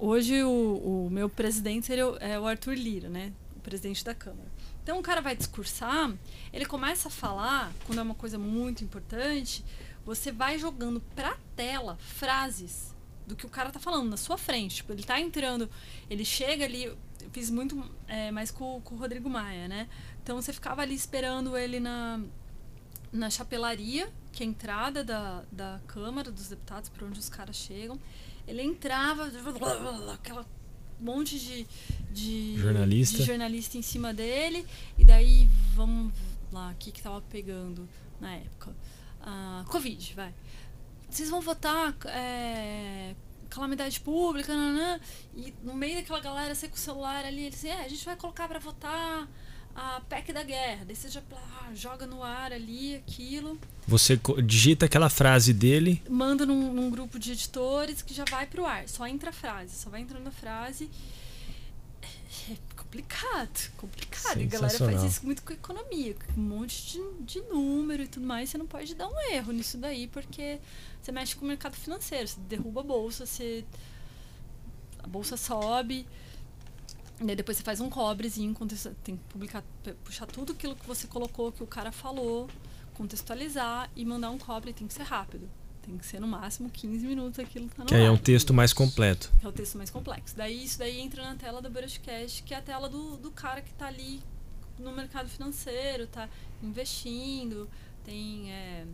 Hoje o, o meu presidente seria o- é o Arthur Lira, né? O presidente da Câmara. Então o cara vai discursar, ele começa a falar, quando é uma coisa muito importante, você vai jogando pra tela frases do que o cara tá falando na sua frente. Tipo, ele tá entrando, ele chega ali. Eu fiz muito é, mais com, com o Rodrigo Maia, né? Então você ficava ali esperando ele na, na chapelaria, que é a entrada da, da Câmara dos Deputados, por onde os caras chegam. Ele entrava, aquela monte de, de Jornalista. de jornalista em cima dele, e daí vamos lá, o que que tava pegando na época? Ah, Covid, vai. Vocês vão votar é, calamidade pública, nanã, e no meio daquela galera, você com o celular ali, ele assim, é, a gente vai colocar pra votar a PEC da guerra. Daí você já ah, joga no ar ali aquilo, Você digita aquela frase dele, manda num, num grupo de editores que já vai pro ar. Só entra a frase, só vai entrando a frase. Complicado, complicado. E a galera faz isso muito com economia, com um monte de, de número e tudo mais. Você não pode dar um erro nisso daí, porque você mexe com o mercado financeiro. Você derruba a bolsa, você, a bolsa sobe. E depois você faz um cobrezinho, tem que publicar, puxar tudo aquilo que você colocou, que o cara falou, contextualizar e mandar um cobre. Tem que ser rápido. Tem que ser no máximo 15 minutos aquilo tá no que aí é um texto mais completo. É o texto mais complexo. Daí isso daí entra na tela do broadcast, que é a tela do, do cara que está ali no mercado financeiro, tá investindo, tem é,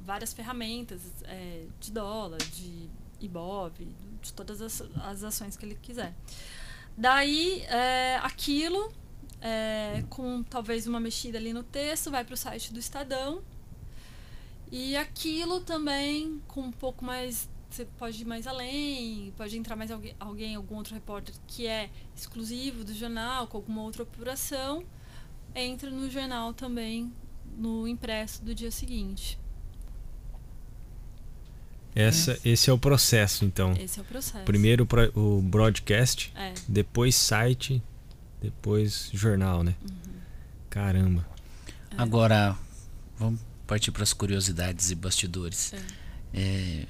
várias ferramentas é, de dólar, de IBOV, de todas as, as ações que ele quiser. Daí é, aquilo, é, com talvez uma mexida ali no texto, vai para o site do Estadão. E aquilo também, com um pouco mais. Você pode ir mais além, pode entrar mais alguém, alguém, algum outro repórter que é exclusivo do jornal, com alguma outra apuração, entra no jornal também, no impresso do dia seguinte. Essa, esse é o processo, então. Esse é o processo. Primeiro o broadcast, É. depois site, depois jornal, né? Caramba. Agora, vamos partir para as curiosidades e bastidores. É,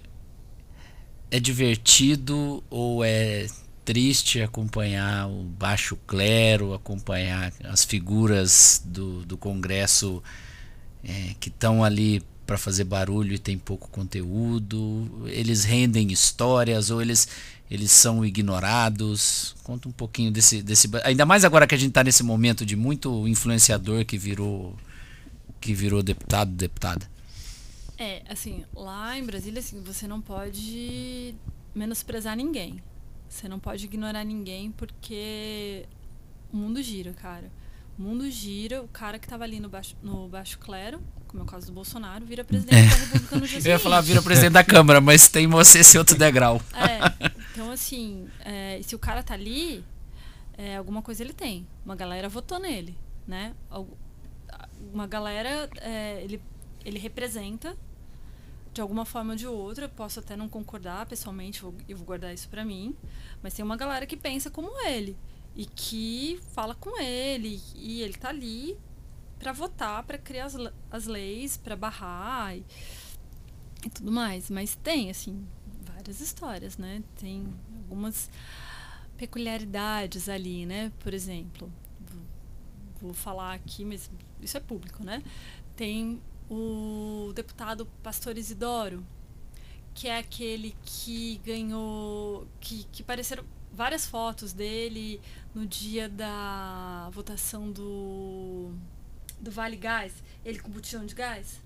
é divertido ou é triste acompanhar o baixo clero, acompanhar as figuras do, do Congresso é, que estão ali para fazer barulho e tem pouco conteúdo? Eles rendem histórias ou eles, eles são ignorados? Conta um pouquinho desse, desse. Ainda mais agora que a gente está nesse momento de muito influenciador que virou que virou deputado, deputada. É, assim, lá em Brasília, assim, você não pode menosprezar ninguém. Você não pode ignorar ninguém porque o mundo gira, cara. O mundo gira, o cara que estava ali no baixo, no baixo clero, como é o caso do Bolsonaro, vira presidente é. da República no dia Eu ia falar, vira presidente da Câmara, mas tem você esse outro degrau. É, então assim, é, se o cara tá ali, é, alguma coisa ele tem. Uma galera votou nele, né? Uma galera, é, ele, ele representa de alguma forma ou de outra. Eu posso até não concordar pessoalmente, vou, eu vou guardar isso para mim. Mas tem uma galera que pensa como ele e que fala com ele e ele tá ali para votar, para criar as, as leis, para barrar e, e tudo mais. Mas tem assim várias histórias, né? Tem algumas peculiaridades ali, né? Por exemplo, vou falar aqui, mas isso é público, né? Tem o deputado Pastor Isidoro, que é aquele que ganhou, que, que apareceram várias fotos dele no dia da votação do, do Vale Gás, ele com botijão de gás.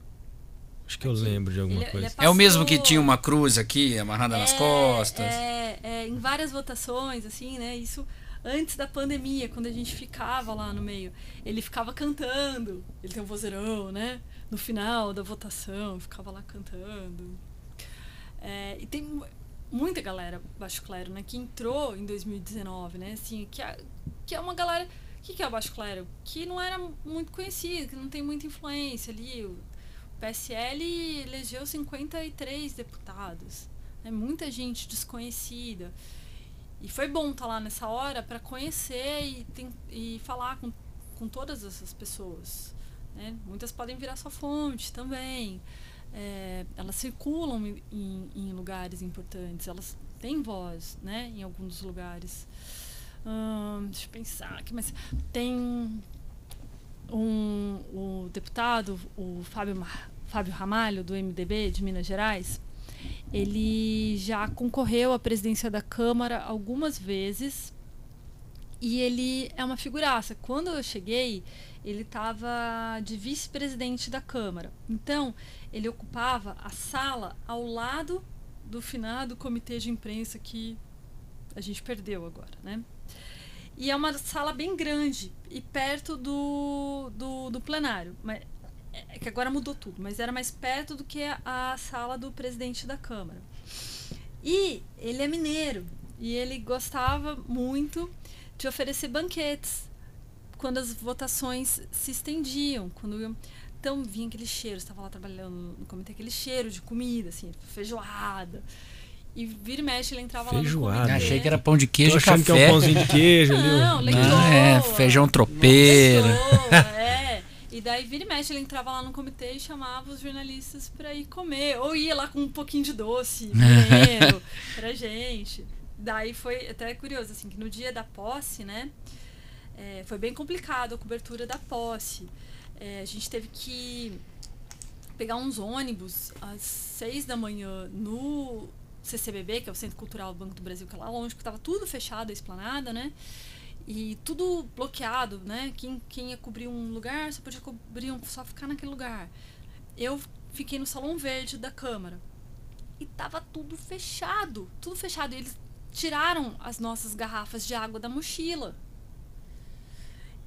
Acho que eu lembro de alguma ele, coisa. Ele é, é, o mesmo que tinha uma cruz aqui amarrada é, nas costas. É, é, em várias votações, assim, né? Isso antes da pandemia, quando a gente ficava lá no meio. Ele ficava cantando. Ele tem um vozeirão, né? No final da votação, ficava lá cantando. É, e tem muita galera baixo clero, né? Que entrou em 2019, né? Assim, que é, que é uma galera... O que, que é o baixo clero? Que não era muito conhecido, que não tem muita influência ali PSL elegeu 53 deputados. É muita gente desconhecida. E foi bom estar tá lá nessa hora para conhecer e, tem, e falar com, com todas essas pessoas. Né? Muitas podem virar sua fonte também. É, elas circulam em, em, lugares importantes, elas têm voz né? em alguns lugares. Hum, deixa eu pensar aqui, mas tem um, o deputado, o Fábio Fábio Ramalho, do MDB de Minas Gerais, ele já concorreu à presidência da Câmara algumas vezes e ele é uma figuraça. Quando eu cheguei, ele estava de vice-presidente da Câmara. Então, ele ocupava a sala ao lado do finado comitê de imprensa que a gente perdeu agora, né? E é uma sala bem grande e perto do, do, do plenário. Mas é que agora mudou tudo, mas era mais perto do que a, a sala do presidente da Câmara. E ele é mineiro e ele gostava muito de oferecer banquetes quando as votações se estendiam, quando então vinha aquele cheiro, estava lá trabalhando no comitê, aquele cheiro de comida, assim, feijoada. E vira e mexe, ele entrava Feijoada. lá no comitê. Achei que era pão de queijo e café. que é um pãozinho de queijo. Não, leitoa, Não, é, feijão tropeiro. Leitoa, é. E daí, vira e mexe, ele entrava lá no comitê e chamava os jornalistas para ir comer. Ou ia lá com um pouquinho de doce, dinheiro, pra gente. Daí foi até curioso, assim, que no dia da posse, né? É, foi bem complicado a cobertura da posse. É, a gente teve que pegar uns ônibus às seis da manhã no CCBB, que é o Centro Cultural do Banco do Brasil, que é lá longe, que estava tudo fechado, a esplanada, né? E tudo bloqueado, né? Quem, quem ia cobrir um lugar só podia cobrir um, só ficar naquele lugar. Eu fiquei no salão verde da Câmara. E tava tudo fechado. Tudo fechado. E eles tiraram as nossas garrafas de água da mochila.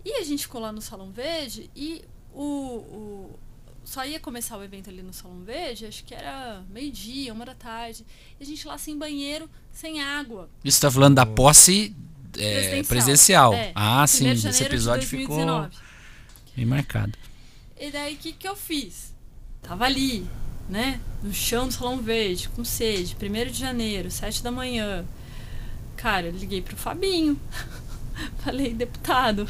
E a gente ficou lá no Salão Verde e o, o, só ia começar o evento ali no Salão Verde, acho que era meio-dia, uma da tarde. E a gente lá sem banheiro, sem água. Isso está falando da posse é, presidencial. É. Ah, sim, esse episódio ficou bem marcado. E daí o que, que eu fiz? Tava ali, né? No chão do Salão Verde, com sede, 1 de janeiro, 7 da manhã. Cara, eu liguei pro Fabinho. Falei, deputado,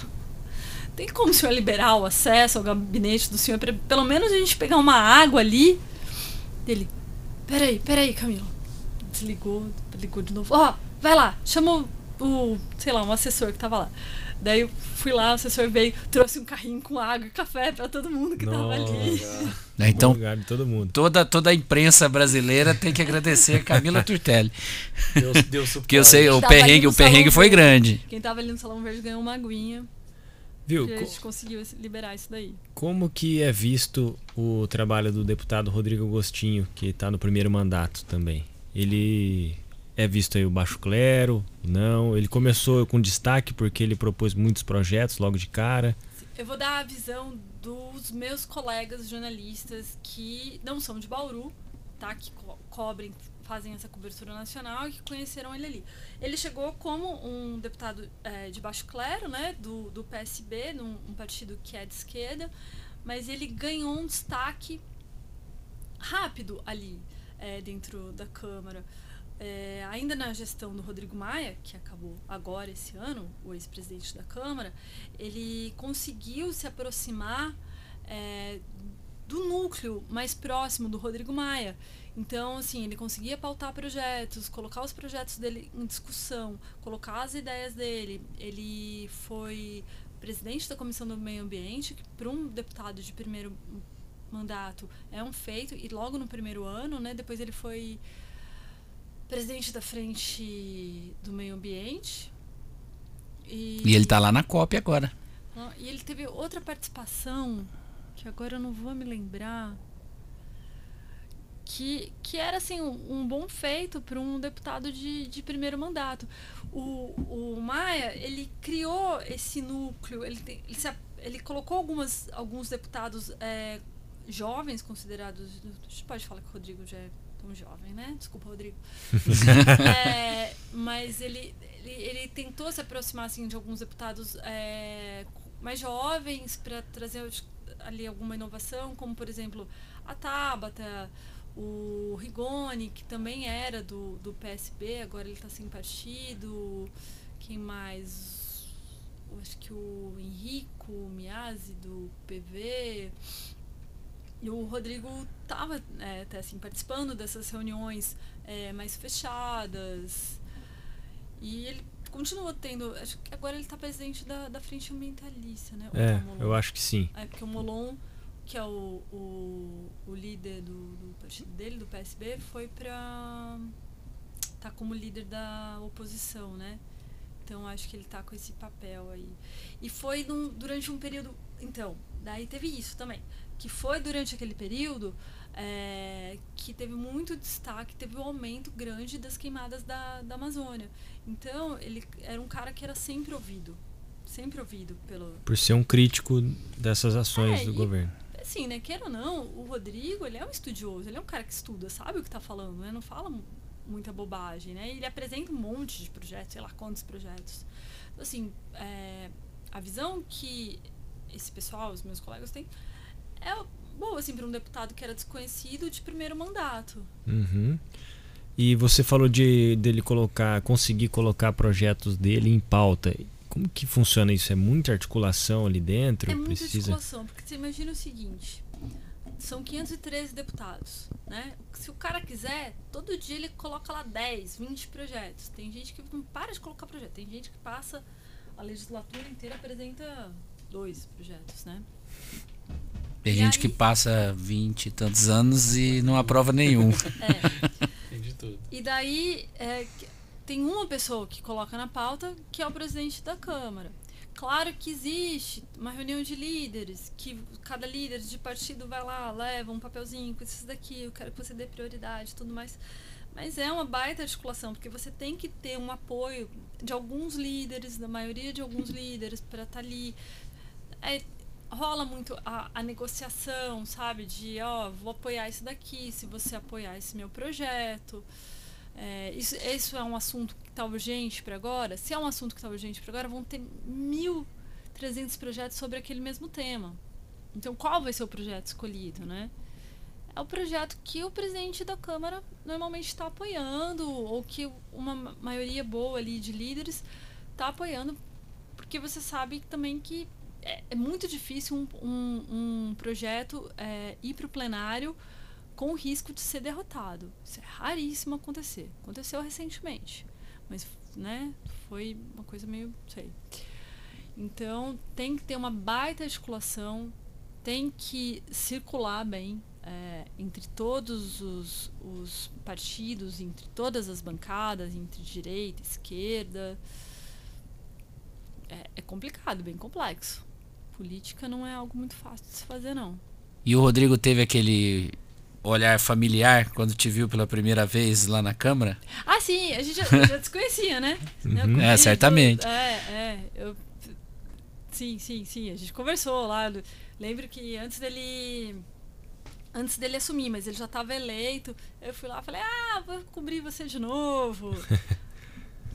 tem como o senhor liberar o acesso ao gabinete do senhor para pelo menos a gente pegar uma água ali? Ele, peraí, peraí, Camilo. Desligou, ligou de novo. Ó, oh, vai lá, chama o, sei lá, um assessor que tava lá. Daí eu fui lá, o assessor veio, trouxe um carrinho com água e café para todo mundo que Nossa. tava ali. É, então, todo mundo. Toda, toda a imprensa brasileira tem que agradecer a Camila Turtelli. Deus, Deus Porque eu sei, o perrengue, o perrengue foi verde, grande. Quem tava ali no Salão Verde ganhou uma aguinha. Viu? a gente conseguiu liberar isso daí. Como que é visto o trabalho do deputado Rodrigo Agostinho, que está no primeiro mandato também? Ele é visto aí o baixo clero, não. Ele começou com destaque porque ele propôs muitos projetos logo de cara. eu vou dar a visão dos meus colegas jornalistas que não são de Bauru, tá? Que co cobrem, fazem essa cobertura nacional e que conheceram ele ali. Ele chegou como um deputado é, de baixo clero, né? Do, do PSB, num um partido que é de esquerda, mas ele ganhou um destaque rápido ali é, dentro da Câmara. É, ainda na gestão do Rodrigo Maia, que acabou agora esse ano, o ex-presidente da Câmara, ele conseguiu se aproximar é, do núcleo mais próximo do Rodrigo Maia. Então, assim, ele conseguia pautar projetos, colocar os projetos dele em discussão, colocar as ideias dele. Ele foi presidente da Comissão do Meio Ambiente, que para um deputado de primeiro mandato é um feito, e logo no primeiro ano, né, depois ele foi presidente da Frente do Meio Ambiente. E, e ele está lá na COP agora. E ele teve outra participação, que agora eu não vou me lembrar, que, que era assim um, um bom feito para um deputado de, de primeiro mandato. O, o Maia, ele criou esse núcleo, ele, tem, ele, se, ele colocou algumas, alguns deputados é, jovens considerados. A gente pode falar que o Rodrigo já é tão jovem, né? Desculpa, Rodrigo. é, mas ele, ele, ele, tentou se aproximar assim, de alguns deputados é, mais jovens para trazer ali alguma inovação, como por exemplo a Tabata, o Rigoni, que também era do, do PSB, agora ele está sem partido. Quem mais? Acho que o Henrico Miazzi do PV. E o Rodrigo estava é, até assim, participando dessas reuniões é, mais fechadas. E ele continua tendo. Acho que agora ele está presidente da, da frente ambientalista, né? É, eu acho que sim. É, porque o Molon, que é o, o, o líder do, do partido dele, do PSB, foi para. tá como líder da oposição, né? Então acho que ele tá com esse papel aí. E foi num, durante um período. Então, daí teve isso também que foi durante aquele período é, que teve muito destaque, teve um aumento grande das queimadas da, da Amazônia. Então, ele era um cara que era sempre ouvido. Sempre ouvido pelo. Por ser um crítico dessas ações é, do e, governo. Assim, né? Queira ou não, o Rodrigo, ele é um estudioso, ele é um cara que estuda, sabe o que está falando, né? Não fala muita bobagem, né? Ele apresenta um monte de projetos, sei lá quantos projetos. Então, assim, é, a visão que esse pessoal, os meus colegas têm, é boa, assim, para um deputado que era desconhecido de primeiro mandato. Uhum. E você falou de dele colocar, conseguir colocar projetos dele em pauta. Como que funciona isso? É muita articulação ali dentro? É muita Precisa... articulação, porque você imagina o seguinte: são 513 deputados, né? Se o cara quiser, todo dia ele coloca lá 10, 20 projetos. Tem gente que não para de colocar projeto, tem gente que passa a legislatura inteira apresenta dois projetos, né? Tem e gente aí... que passa 20 e tantos anos e não aprova nenhum. É. Tem de tudo. E daí é, tem uma pessoa que coloca na pauta, que é o presidente da Câmara. Claro que existe uma reunião de líderes, que cada líder de partido vai lá, leva um papelzinho com isso daqui, eu quero que você dê prioridade e tudo mais. Mas é uma baita articulação, porque você tem que ter um apoio de alguns líderes, da maioria de alguns líderes, para estar tá ali. É, rola muito a, a, negociação, sabe? De, ó, vou apoiar isso daqui, se você apoiar esse meu projeto. É, isso, isso é um assunto que está urgente para agora? Se é um assunto que está urgente para agora, vão ter 1.300 projetos sobre aquele mesmo tema. Então, qual vai ser o projeto escolhido, né? É o projeto que o presidente da Câmara normalmente está apoiando, ou que uma maioria boa ali de líderes está apoiando, porque você sabe também que é, é muito difícil um, um, um projeto é, ir para o plenário com o risco de ser derrotado. Isso é raríssimo acontecer. Aconteceu recentemente, mas né, foi uma coisa meio. sei. Então tem que ter uma baita articulação, tem que circular bem é, entre todos os, os, partidos, entre todas as bancadas, entre direita, esquerda. É, é complicado, bem complexo política não é algo muito fácil de se fazer, não. E o Rodrigo teve aquele olhar familiar quando te viu pela primeira vez lá na Câmara? Ah, sim, a gente já, já desconhecia, né? Uhum. É, certamente. É, é. Eu, Sim, sim, sim. A gente conversou lá. Lembro que antes dele. Antes dele assumir, mas ele já estava eleito. Eu fui lá e falei, ah, vou cobrir você de novo.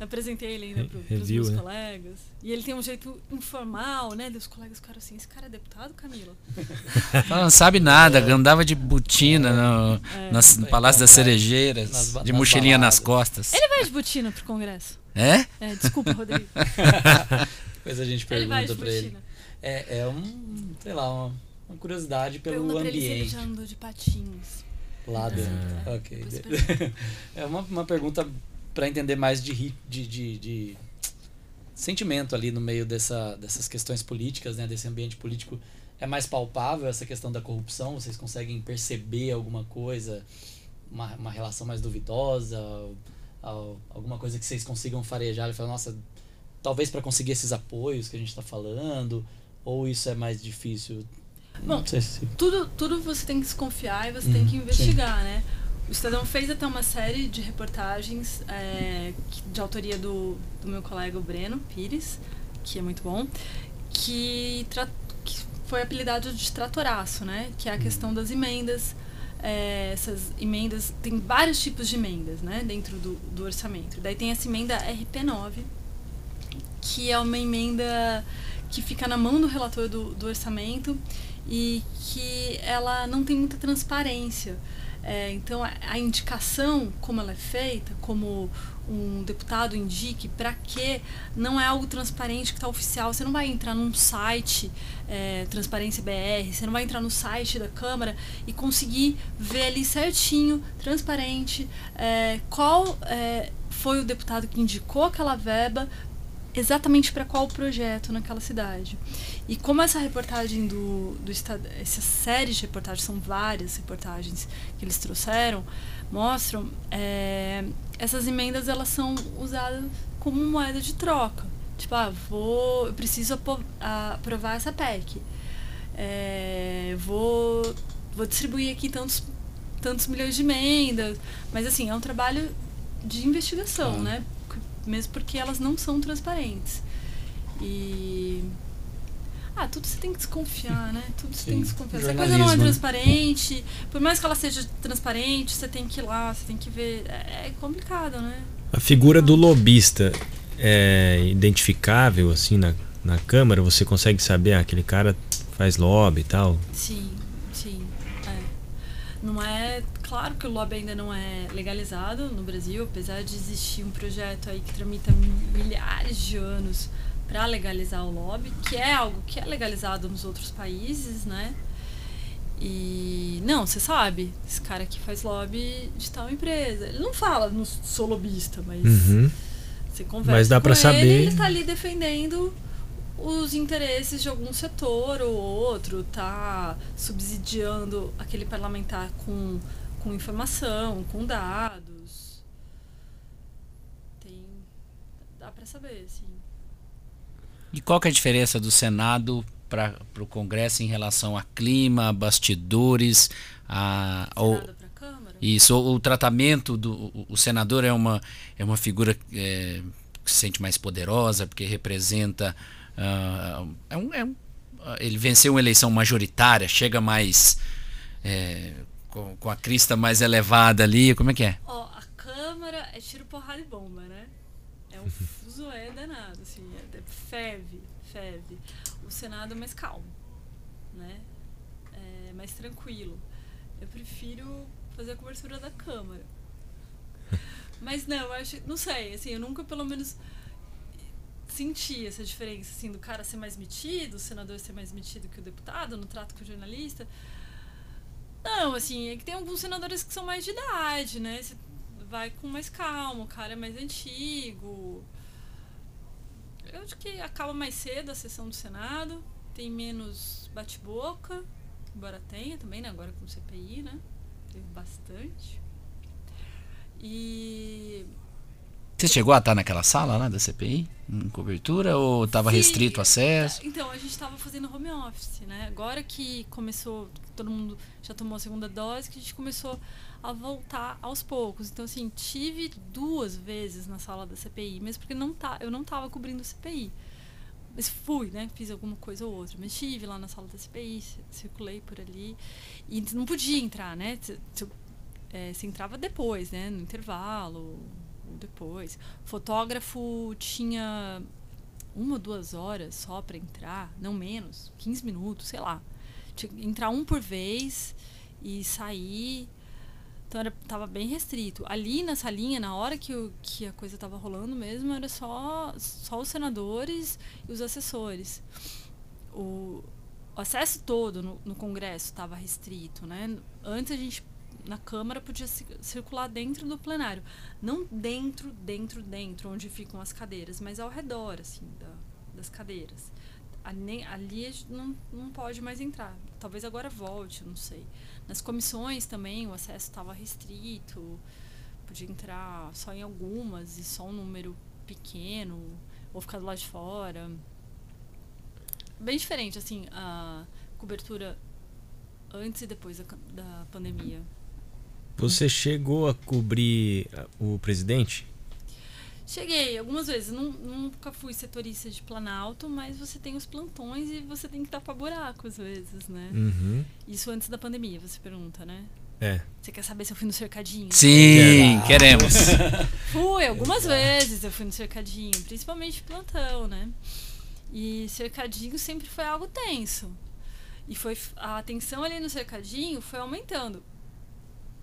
apresentei ele ainda para os meus né? colegas. E ele tem um jeito informal, né? Dos colegas ficaram assim, esse cara é deputado, Camila? não sabe nada, é. andava de botina no, é. nas, no Palácio das Cerejeiras, nas, de nas mochilinha baladas. nas costas. Ele vai de botina pro Congresso. É? É, desculpa, Rodrigo. Depois a gente pergunta para ele. É, é um, sei lá, uma, uma curiosidade pelo Pergunta ambiente. Ele, ele já andou de patins. Lá dentro. Ah. Ok. É uma, uma pergunta para entender mais de, de, de, de, sentimento ali no meio dessa, dessas questões políticas, né, desse ambiente político. É mais palpável essa questão da corrupção? Vocês conseguem perceber alguma coisa, uma, uma relação mais duvidosa, alguma coisa que vocês consigam farejar e falar, nossa, talvez para conseguir esses apoios que a gente está falando, ou isso é mais difícil? Bom, se... tudo, tudo você tem que desconfiar e você uhum, tem que investigar, sim. né? O Estadão fez até uma série de reportagens é, de autoria do, do meu colega Breno Pires, que é muito bom, que, que foi apelidado de tratoraço, né? Que é a questão das emendas. É, essas emendas, tem vários tipos de emendas né, dentro do, do orçamento. Daí tem essa emenda RP9, que é uma emenda que fica na mão do relator do, do orçamento e que ela não tem muita transparência. É, então, a, a, indicação, como ela é feita, como um deputado indique, para quê, não é algo transparente que está oficial. Você não vai entrar num site, é, Transparência BR, você não vai entrar no site da Câmara e conseguir ver ali certinho, transparente, é, qual é, foi o deputado que indicou aquela verba exatamente para qual projeto naquela cidade. E como essa reportagem do, do estado, essa série de reportagens, são várias reportagens que eles trouxeram, mostram, é, essas emendas elas são usadas como moeda de troca. Tipo, ah, vou, eu preciso aprovar essa PEC. É, vou, vou distribuir aqui tantos, tantos milhões de emendas. Mas assim, é um trabalho de investigação, ah. né? Mesmo porque elas não são transparentes. E. Ah, tudo você tem que desconfiar, né? Tudo você Sim. tem que desconfiar. Se a coisa não é transparente, por mais que ela seja transparente, você tem que ir lá, você tem que ver. É, é complicado, né? A figura do lobista é identificável, assim, na, na Câmara? Você consegue saber, ah, aquele cara faz lobby e tal? Sim, sim. É. Não é claro que o lobby ainda não é legalizado no Brasil, apesar de existir um projeto aí que tramita milhares de anos para legalizar o lobby, que é algo que é legalizado nos outros países, né? E não, você sabe, esse cara aqui faz lobby de tal empresa. Ele não fala, não sou lobista, mas uhum. você conversa mas dá com saber. ele, ele está ali defendendo os interesses de algum setor ou outro, tá subsidiando aquele parlamentar com com informação, com dados. Tem. dá para saber, sim. E qual que é a diferença do Senado para o Congresso em relação a clima, bastidores, a. Câmara? Isso, o, o, tratamento do. O, o, senador é uma, é uma figura é, que se sente mais poderosa, porque representa. Uh, é um, é um, ele venceu uma eleição majoritária, chega mais. É, com, com a crista mais elevada ali, como é que é? Ó, a câmara é tiro, porrada e bomba, né? É um fuzué danado, assim, é, é ferve, ferve. O Senado é mais calmo, né? É mais tranquilo. Eu prefiro fazer a cobertura da Câmara. Mas não, eu acho, não sei, assim, eu nunca pelo menos senti essa diferença, assim, do cara ser mais metido, o senador ser mais metido que o deputado no trato com o jornalista. Não, assim, é que tem alguns senadores que são mais de idade, né? Você vai com mais calma, o cara é mais antigo. Eu acho que acaba mais cedo a sessão do Senado, tem menos bate-boca, embora tenha também, né? Agora com CPI, né? Teve bastante. E você chegou a estar naquela sala lá da CPI, em cobertura, ou estava restrito o acesso? Então, a gente estava fazendo home office, né? Agora que começou, todo mundo já tomou a segunda dose, que a gente começou a voltar aos poucos. Então, assim, tive duas vezes na sala da CPI, mesmo porque não tá, eu não estava cobrindo a CPI. Mas fui, né? Fiz alguma coisa ou outra. Mas estive lá na sala da CPI, circulei por ali. E não podia entrar, né? Se, se, é, se entrava depois, né? No intervalo, depois. O fotógrafo tinha uma ou duas horas só para entrar, não menos, 15 minutos, sei lá. Entrar um por vez e sair. Então era, tava bem restrito. Ali na salinha, na hora que, o, que a coisa tava rolando mesmo, era só, só os senadores e os assessores. O, o acesso todo no, no Congresso estava restrito, né? Antes a gente na Câmara podia circular dentro do plenário. Não dentro, dentro, dentro, onde ficam as cadeiras, mas ao redor, assim, da, das cadeiras. Ali, ali não, não pode mais entrar. Talvez agora volte, não sei. Nas comissões também o acesso estava restrito. Podia entrar só em algumas e só um número pequeno, ou ficar do lado de fora. Bem diferente, assim, a cobertura antes e depois da, da pandemia. Você chegou a cobrir o presidente? Cheguei algumas vezes. Nunca fui setorista de Planalto, mas você tem os plantões e você tem que tapar buraco às vezes, né? Uhum. Isso antes da pandemia, você pergunta, né? É. Você quer saber se eu fui no cercadinho? Sim, ah. queremos. fui, algumas vezes eu fui no cercadinho, principalmente plantão, né? E cercadinho sempre foi algo tenso. E foi a tensão ali no cercadinho foi aumentando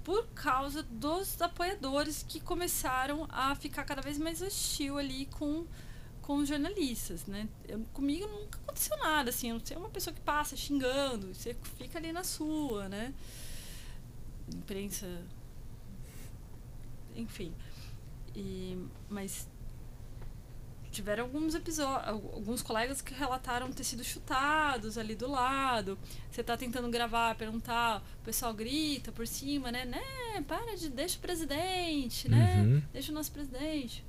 por causa dos apoiadores que começaram a ficar cada vez mais hostil ali com, com os jornalistas, né? Eu, comigo nunca aconteceu nada, assim, eu não sei uma pessoa que passa xingando, você fica ali na sua, né? Imprensa, enfim. E, mas tiveram alguns episódios, alguns colegas que relataram ter sido chutados ali do lado. Você tá tentando gravar, perguntar, o pessoal grita por cima, né? Né, para de, deixa o presidente, né? Uhum. Deixa o nosso presidente.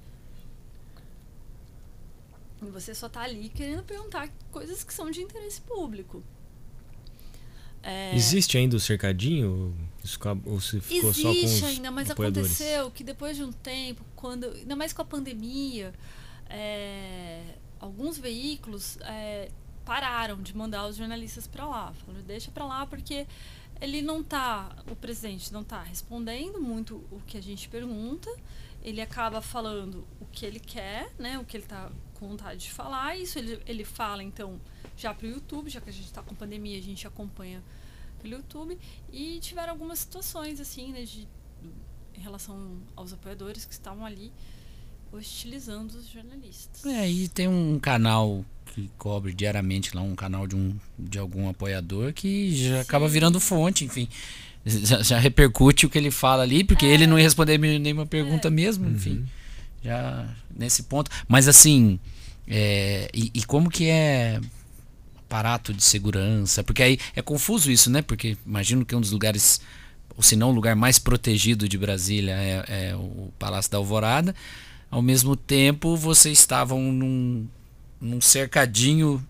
E você só tá ali querendo perguntar coisas que são de interesse público. É... Existe ainda o cercadinho? Ou se ficou Existe só com os ainda, mas apoiadores? aconteceu que depois de um tempo, quando, ainda mais com a pandemia, é, alguns veículos é, pararam de mandar os jornalistas para lá. Falaram, deixa para lá porque ele não está, o presidente não está respondendo muito o que a gente pergunta. Ele acaba falando o que ele quer, né, o que ele está com vontade de falar. Isso ele, ele fala, então, já para o YouTube, já que a gente está com pandemia, a gente acompanha pelo YouTube. E tiveram algumas situações, assim, né, de, em relação aos apoiadores que estavam ali hostilizando os jornalistas. É, e tem um canal que cobre diariamente lá, um canal de, um, de algum apoiador que já Sim. acaba virando fonte, enfim. Já, já, repercute o que ele fala ali, porque é. ele não ia responder nenhuma pergunta é. mesmo, uhum. enfim. Já nesse ponto. Mas assim, é, e, e como que é aparato de segurança? Porque aí é confuso isso, né? Porque imagino que um dos lugares, ou se não o lugar mais protegido de Brasília é, é o Palácio da Alvorada ao mesmo tempo vocês estavam num, num cercadinho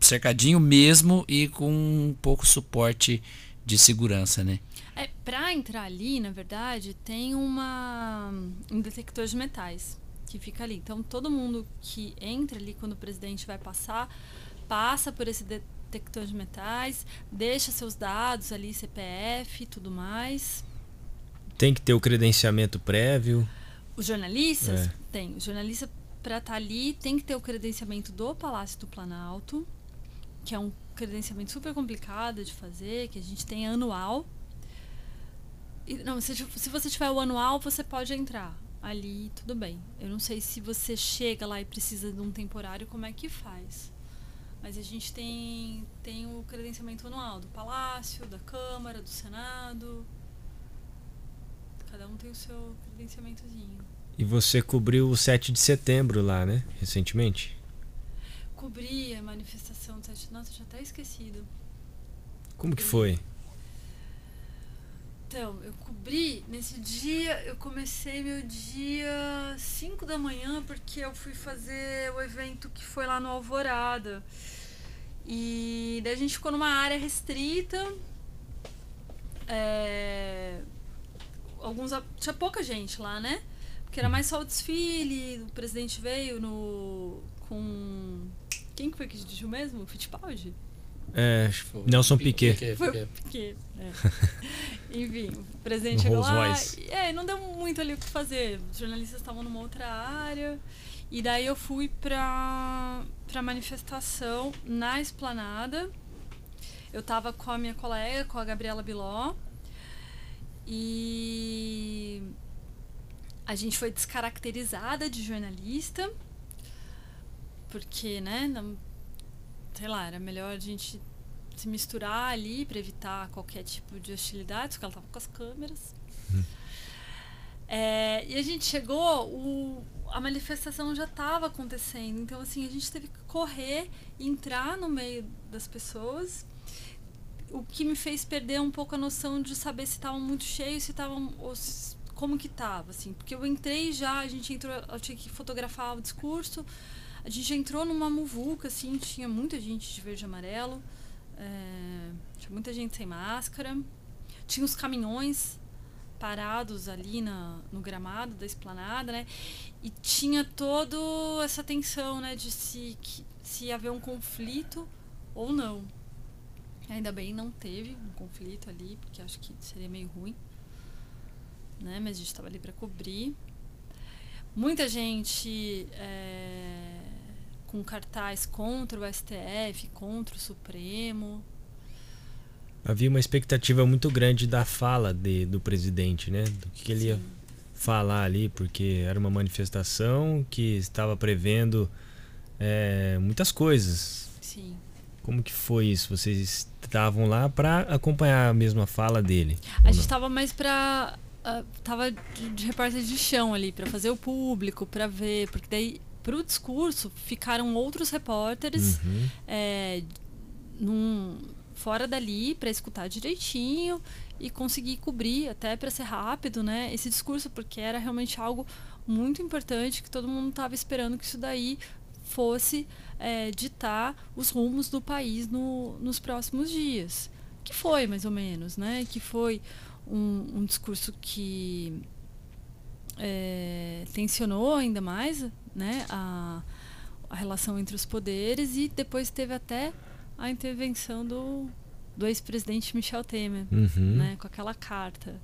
cercadinho mesmo e com um pouco suporte de segurança, né? É, para entrar ali, na verdade, tem uma um detector de metais que fica ali. Então todo mundo que entra ali quando o presidente vai passar, passa por esse detector de metais, deixa seus dados ali, CPF, tudo mais. Tem que ter o credenciamento prévio. Os jornalistas? É. Tem. O jornalista, para estar tá ali, tem que ter o credenciamento do Palácio do Planalto, que é um credenciamento super complicado de fazer, que a gente tem anual. E, não, se, se você tiver o anual, você pode entrar ali, tudo bem. Eu não sei se você chega lá e precisa de um temporário, como é que faz. Mas a gente tem, tem o credenciamento anual do Palácio, da Câmara, do Senado. Cada um tem o seu credenciamentozinho. E você cobriu o 7 de setembro lá, né? Recentemente? Cobri a manifestação do 7 Nossa, já até esquecido. Como que foi? Então, eu cobri, nesse dia, eu comecei meu dia 5 da manhã, porque eu fui fazer o evento que foi lá no Alvorada. E daí a gente ficou numa área restrita. É, alguns. Tinha pouca gente lá, né? Porque era mais só o desfile, o presidente veio no. com Quem que foi que dirigiu mesmo? O Fittipaldi? É, Nelson Piquet. Piquet, Foi o Piquet. É. Enfim, o presidente chegou lá. E, é, não deu muito ali o que fazer. Os jornalistas estavam numa outra área. E daí eu fui pra, pra manifestação na esplanada. Eu tava com a minha colega, com a Gabriela Biló. E a gente foi descaracterizada de jornalista. Porque, né, não, sei lá, era melhor a gente se misturar ali para evitar qualquer tipo de hostilidade, porque ela tava com as câmeras. Hum. É, e a gente chegou, o, a manifestação já estava acontecendo, então assim a gente teve que correr, entrar no meio das pessoas, o que me fez perder um pouco a noção de saber se estavam muito cheios, se estavam como que tava, assim, porque eu entrei já, a gente entrou, eu tinha que fotografar o discurso, a gente entrou numa muvuca, assim, tinha muita gente de verde e amarelo, é, tinha muita gente sem máscara, tinha os caminhões parados ali na, no gramado da esplanada, né? E tinha toda essa tensão, né, de se, que, se haver um conflito ou não. Ainda bem não teve um conflito ali, porque acho que seria meio ruim. Né? Mas a gente estava ali para cobrir. Muita gente é, com cartaz contra o STF, contra o Supremo. Havia uma expectativa muito grande da fala de, do presidente, né? Do que, que ele Sim. ia falar ali, porque era uma manifestação que estava prevendo é, muitas coisas. Sim. Como que foi isso? Vocês estavam lá para acompanhar a mesma fala dele? A gente estava mais para uh, tava de, de repórter de chão ali para fazer o público, para ver, porque daí para o discurso ficaram outros repórteres uhum. é, num, fora dali para escutar direitinho e conseguir cobrir até para ser rápido, né? Esse discurso porque era realmente algo muito importante que todo mundo estava esperando que isso daí fosse é, ditar os rumos do país no, nos próximos dias, que foi mais ou menos, né? Que foi um, um discurso que é, tensionou ainda mais né, a, a relação entre os poderes e depois teve até a intervenção do, do ex-presidente Michel Temer, uhum. né, com aquela carta.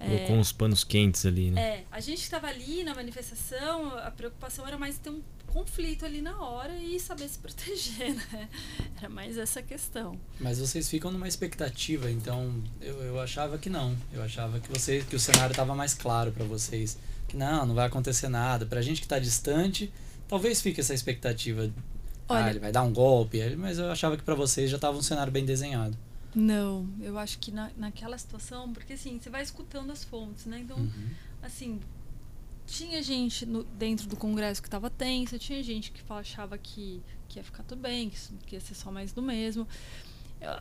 É, uns panos quentes ali, né? É, a gente estava ali na manifestação, a preocupação era mais ter um conflito ali na hora e saber se proteger, né? Era mais essa questão. Mas vocês ficam numa expectativa, então eu, eu achava que não. Eu achava que você que o cenário estava mais claro para vocês que não, não vai acontecer nada. Pra gente que tá distante, talvez fique essa expectativa. Ah, Olha, ah, ele vai dar um golpe, mas eu achava que para vocês já tava um cenário bem desenhado. Não, eu acho que na, naquela situação, porque assim, você vai escutando as fontes, né? Então, uhum. assim, tinha gente no, dentro do Congresso que estava tensa, tinha gente que achava que, que ia ficar tudo bem, que, que ia ser só mais do mesmo. Eu,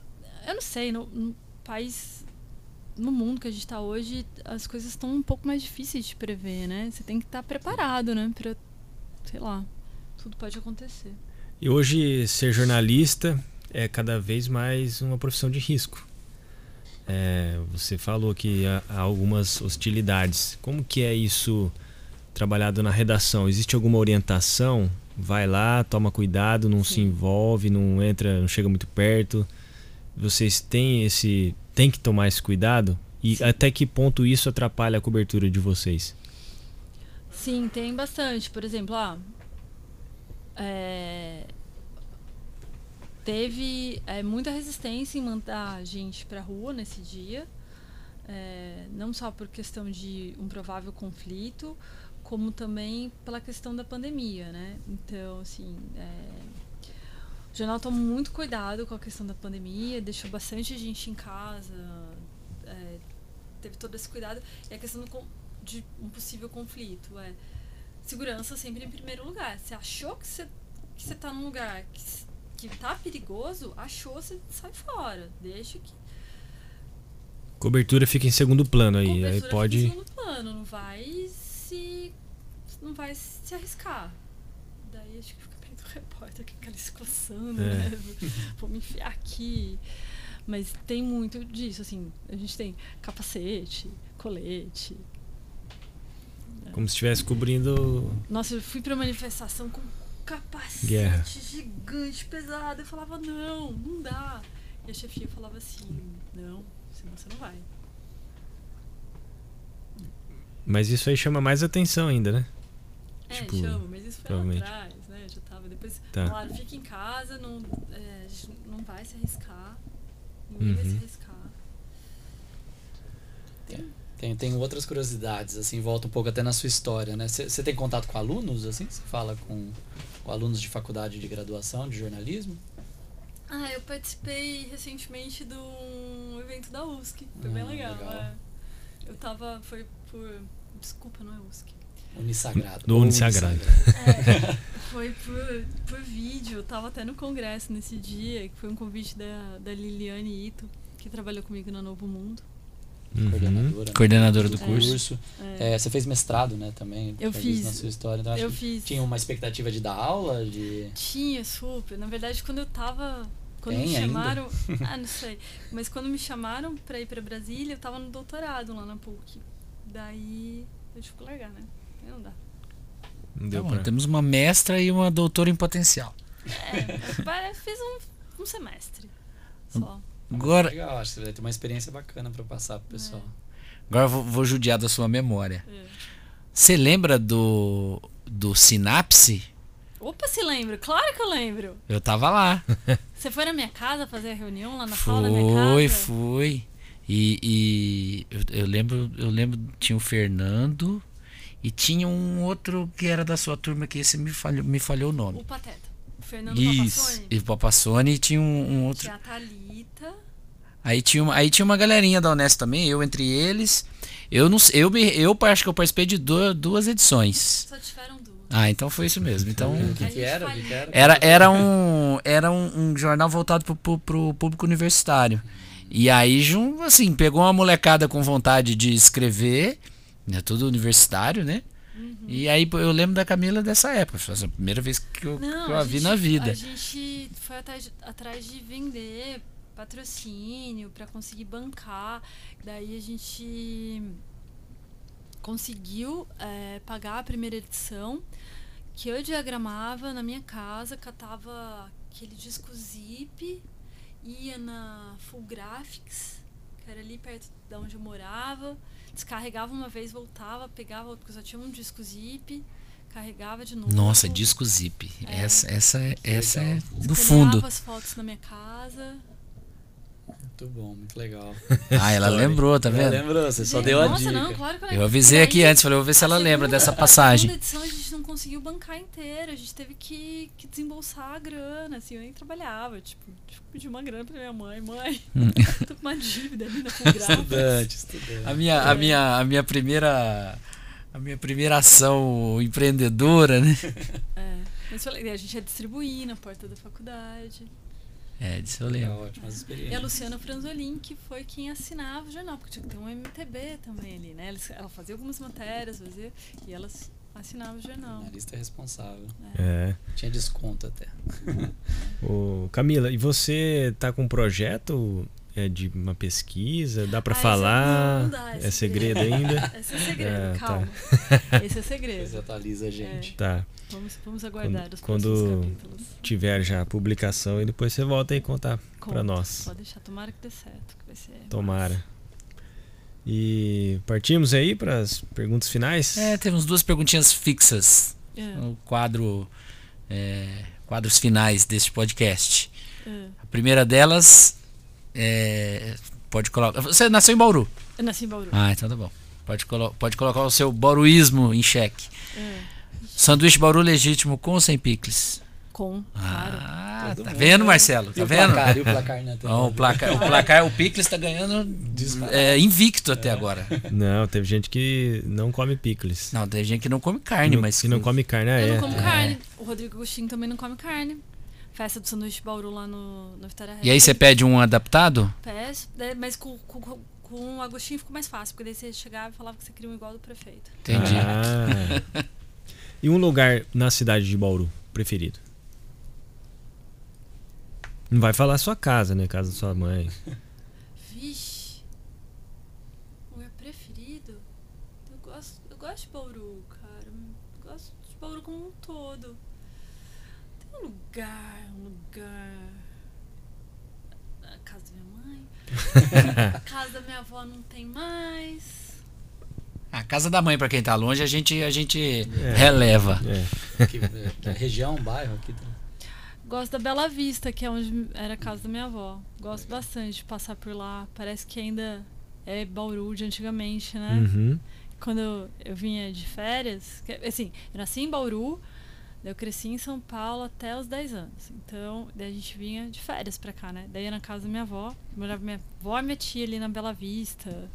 eu não sei, no, no país no mundo que a gente está hoje, as coisas estão um pouco mais difíceis de prever, né? Você tem que estar tá preparado, né? Para, sei lá, tudo pode acontecer. E hoje ser jornalista é cada vez mais uma profissão de risco. É, você falou que há algumas hostilidades. Como que é isso trabalhado na redação? Existe alguma orientação? Vai lá, toma cuidado, não Sim. se envolve, não entra, não chega muito perto. Vocês têm esse tem que tomar esse cuidado? E Sim. até que ponto isso atrapalha a cobertura de vocês? Sim, tem bastante. Por exemplo, ah, é, teve é, muita resistência em mandar a gente para a rua nesse dia. É, não só por questão de um provável conflito, como também pela questão da pandemia, né? Então, assim, é, o jornal toma muito cuidado com a questão da pandemia, deixou bastante gente em casa, é, teve todo esse cuidado. E a questão do, de um possível conflito é segurança sempre em primeiro lugar. Você achou que você que você tá num lugar que, que tá perigoso, achou, você sai fora. Deixa que. Cobertura fica em segundo plano aí. Aí pode. Fica em segundo plano, não vai se. não vai se arriscar. Daí acho que fica repórter que fica ali se coçando, é. né? Vou me enfiar aqui. Mas tem muito disso, assim. A gente tem capacete, colete. Como se estivesse cobrindo. Nossa, eu fui pra manifestação com capacete Guerra. gigante, pesado. Eu falava, não, não dá. E a chefia falava assim, não, senão você não vai. Mas isso aí chama mais atenção ainda, né? É, Tipo, chama, mas isso foi provavelmente. lá atrás, né? Já tava. Depois Tá. falaram, fica em casa, não, é, a gente não vai se arriscar. Ninguém vai se Uhum. arriscar. Tem, tem outras curiosidades, assim, volta um pouco até na sua história, né? Você tem contato com alunos, assim? Você fala com, com alunos de faculdade de graduação, de jornalismo? Ah, eu participei recentemente de um evento da USC. Foi bem Ah, legal. legal. é. Eu tava. Foi por. Desculpa, não é USC. Unissagrado. Do Ou Unissagrado. É, foi por, por vídeo. Eu tava até no congresso nesse dia, que foi um convite da, da Liliane Ito, que trabalhou comigo na Novo Mundo. Uhum. Coordenadora. né, Coordenadora do curso. É, É, você fez mestrado, né, também? Eu fiz. Na sua história. Então, eu fiz. Tinha uma expectativa de dar aula, de... Tinha, super. Na verdade, quando eu tava. Quando me Tem ainda? chamaram. ah, não sei. Mas quando me chamaram pra ir pra Brasília, eu tava no doutorado lá na PUC. Daí eu tive que largar, né? Aí não dá. Não deu Tá bom, pra... Temos uma mestra e uma doutora em potencial. É, eu fiz um, um semestre. Só. Agora, Legal, acho que você vai ter uma experiência bacana pra passar pro pessoal. agora eu vou, vou judiar da sua memória. É. Você lembra do, do Sinapse? Opa, se lembra? Claro que eu lembro. Eu tava lá. Você foi na minha casa fazer a reunião lá na sala da minha Foi, casa? foi. E, e eu, eu lembro, eu lembro, tinha o Fernando e tinha um outro que era da sua turma que esse me falhou, me falhou o nome. O Pateta. O Fernando Isso. Papassoni. E o e tinha um, um outro. Tinha a Thalita. Aí tinha, uma, aí tinha uma galerinha da Unesp também, eu entre eles. Eu não sei- eu, me, eu acho que eu participei de duas, duas edições. Só tiveram duas. Ah, então foi isso mesmo. Então O que, que era? O que, era? era, era um era um, um jornal voltado pro, pro público universitário. E aí, assim, pegou uma molecada com vontade de escrever, né, tudo universitário, né? Uhum. E aí eu lembro da Camila dessa época, foi a primeira vez que eu, Não, que eu a vi na vida. A gente foi atrás de, atrás de vender patrocínio para conseguir bancar. Daí a gente conseguiu eh, pagar a primeira edição, que eu diagramava na minha casa, catava aquele disco zip, ia na Full Graphics, que era ali perto de onde eu morava, descarregava uma vez, voltava, pegava outro, porque só tinha um disco zip, carregava de novo. Nossa, disco zip. É. Essa, essa, é- essa é do fundo. as fotos na minha casa. Muito bom, muito legal. Ah, ela lembrou, tá Ela vendo? lembrou, você só deu a Nossa, dica. não, claro eu avisei aqui antes, falei, vou ver se a ela lembra segunda- dessa passagem. segunda edição a gente não conseguiu bancar inteira, a gente teve que, que desembolsar a grana, assim, eu nem trabalhava, tipo, tive que pedir uma grana pra minha mãe, mãe, Hum. tô com uma dívida ali na. Estudante, estudante. A minha, a minha, a minha primeira. A minha primeira ação empreendedora, né? É, mas a gente ia distribuir na porta da faculdade. É, disso eu lembro. ótimas E a experiências. Luciana Franzolin, que foi quem assinava o jornal, porque tinha que ter um MTB também ali, né? Eles- Ela fazia algumas matérias, fazia, e elas assinavam o jornal. Analista responsável. É. Tinha desconto até. Ô, Camila, e você tá com um projeto é, de uma pesquisa? Dá pra Ah, esse falar? não- não dá, é segredo ainda? Esse é segredo, Ah, tá. calma. Esse é segredo. atualiza a gente. Tá. Vamos, vamos aguardar Quando- os quando- próximos capítulos. Tiver já a publicação e depois você volta aí contar pra Conta, nós. Pode deixar, tomara que dê certo, que vai ser. Tomara. E partimos aí para as perguntas finais? É, temos duas perguntinhas fixas massa. É, no quadro. é, quadros finais deste podcast. é. A primeira delas é. Pode colocar. Você nasceu em Bauru? Eu nasci em Bauru. Ah, então tá bom. Pode, colo pode colocar o seu bauruísmo em xeque. É, Sanduíche Bauru legítimo com ou sem picles? com, claro. Ah, Todo tá vendo, né? Marcelo? E Tá o vendo? placar, e o placar tela? Ó, o placar, o placar, o Picles tá ganhando é, invicto até agora. Não, teve gente que não come picles. Não, tem gente que não come carne, não, mas que não come carne, ah, Eu é. não como é. carne. O Rodrigo Agostinho também não come carne. Festa do sanduíche Bauru lá no, no Vitória E aí você pede um adaptado? Peço, né, mas com, com, com o Agostinho ficou mais fácil, porque daí você chegava e falava que você queria um igual do prefeito. Entendi. Ah. e um lugar na cidade de Bauru preferido? Não vai falar sua casa, né? Casa da sua mãe. Vixe. Lugar preferido? Eu gosto, eu gosto de Bauru, cara. Eu gosto de Bauru como um todo. lugar, um lugar. A casa da minha mãe. a casa da minha avó não tem mais. A casa da mãe, para quem tá longe, a gente, a gente é. releva. É. Que, que região, bairro aqui? Gosto da Bela Vista, que é onde era a casa da minha avó. Gosto bastante de passar por lá. Parece que ainda é Bauru de antigamente, né? Uhum. Quando eu, eu vinha de férias, assim, eu nasci em Bauru, eu cresci em São Paulo até os 10 anos. Então, daí a gente vinha de férias pra cá, né? Daí ia na casa da minha avó, morava minha avó e minha tia ali na Bela Vista.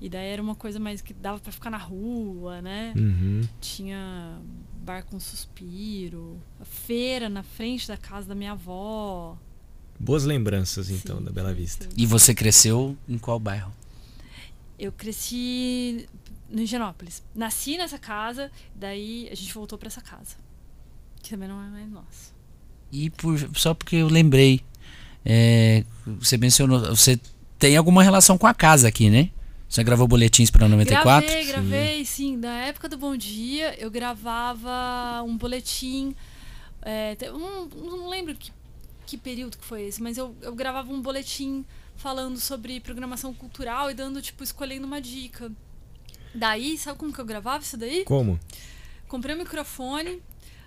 E daí era uma coisa mais que dava para ficar na rua, né? Uhum. Tinha bar com suspiro, a feira na frente da casa da minha avó. Boas lembranças, então, Sim, da Bela Vista. sim. E você cresceu em qual bairro? Eu cresci no Higienópolis. Nasci nessa casa, daí a gente voltou para essa casa. Que também não é mais nossa. E por, só porque eu lembrei, é, você mencionou, você tem alguma relação com a casa aqui, né? Você gravou boletins para 94? Gravei, gravei, sim. Na época do Bom Dia, eu gravava um boletim. É, um- não lembro que, que período que foi esse, mas eu, eu gravava um boletim falando sobre programação cultural e dando, tipo, escolhendo uma dica. Daí, sabe como que eu gravava isso daí? Como? Comprei um microfone,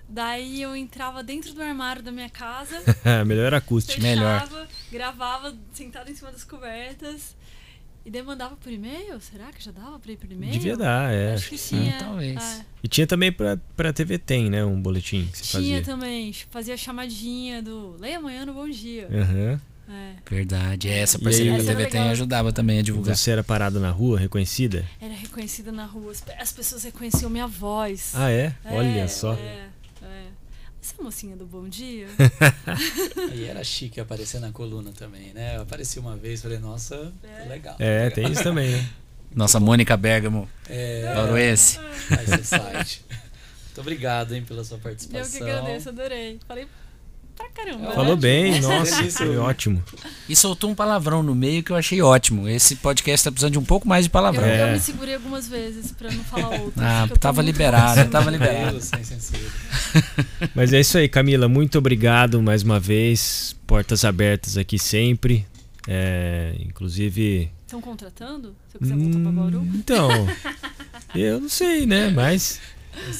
daí eu entrava dentro do armário da minha casa, Melhor acústica. Melhor. fechava, gravava sentado em cima das cobertas e daí mandava por e-mail. Será que já dava pra ir por e-mail? Devia dar, é. Acho que sim, é. talvez. É. E tinha também pra, pra TV Tem, né? Um boletim que você Tinha fazia. também, fazia chamadinha do Leia amanhã no Bom Dia. Aham. É. Verdade, é, essa parceria aí- TV tem ajudava também a divulgar. Você era parado na rua, reconhecida? Era reconhecida na rua, as pessoas reconheciam minha voz. Ah, é? É, Olha só. É, é. Essa é a mocinha do Bom Dia? E era chique aparecer na coluna também, né? Eu apareci uma vez falei, nossa, É. legal. É, tem isso também, né? Nossa Mônica Bergamo, É, ser site. Muito obrigado, hein, pela sua participação. Eu que agradeço, adorei. Falei pra caramba. Falou né? bem, Nossa, nossa, foi ótimo. E soltou um palavrão no meio que eu achei ótimo. Esse podcast tá precisando de um pouco mais de Eu, palavrão. É. eu me segurei algumas vezes pra não falar outras. Ah, eu tava liberado, tava liberado. Mas é isso aí, Camila. Muito obrigado mais uma vez. Portas abertas aqui sempre. É, inclusive. Estão contratando? Se eu quiser voltar pra Hum, Bauru? Então, eu não sei, né? Mas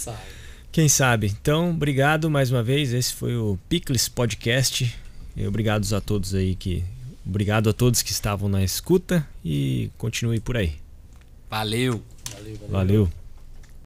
Não. Quem sabe. Então, obrigado mais uma vez. Esse foi o Picles Podcast. E obrigado a todos aí que. Obrigado a todos que estavam na escuta e continue por aí. Valeu. Valeu, valeu. Valeu.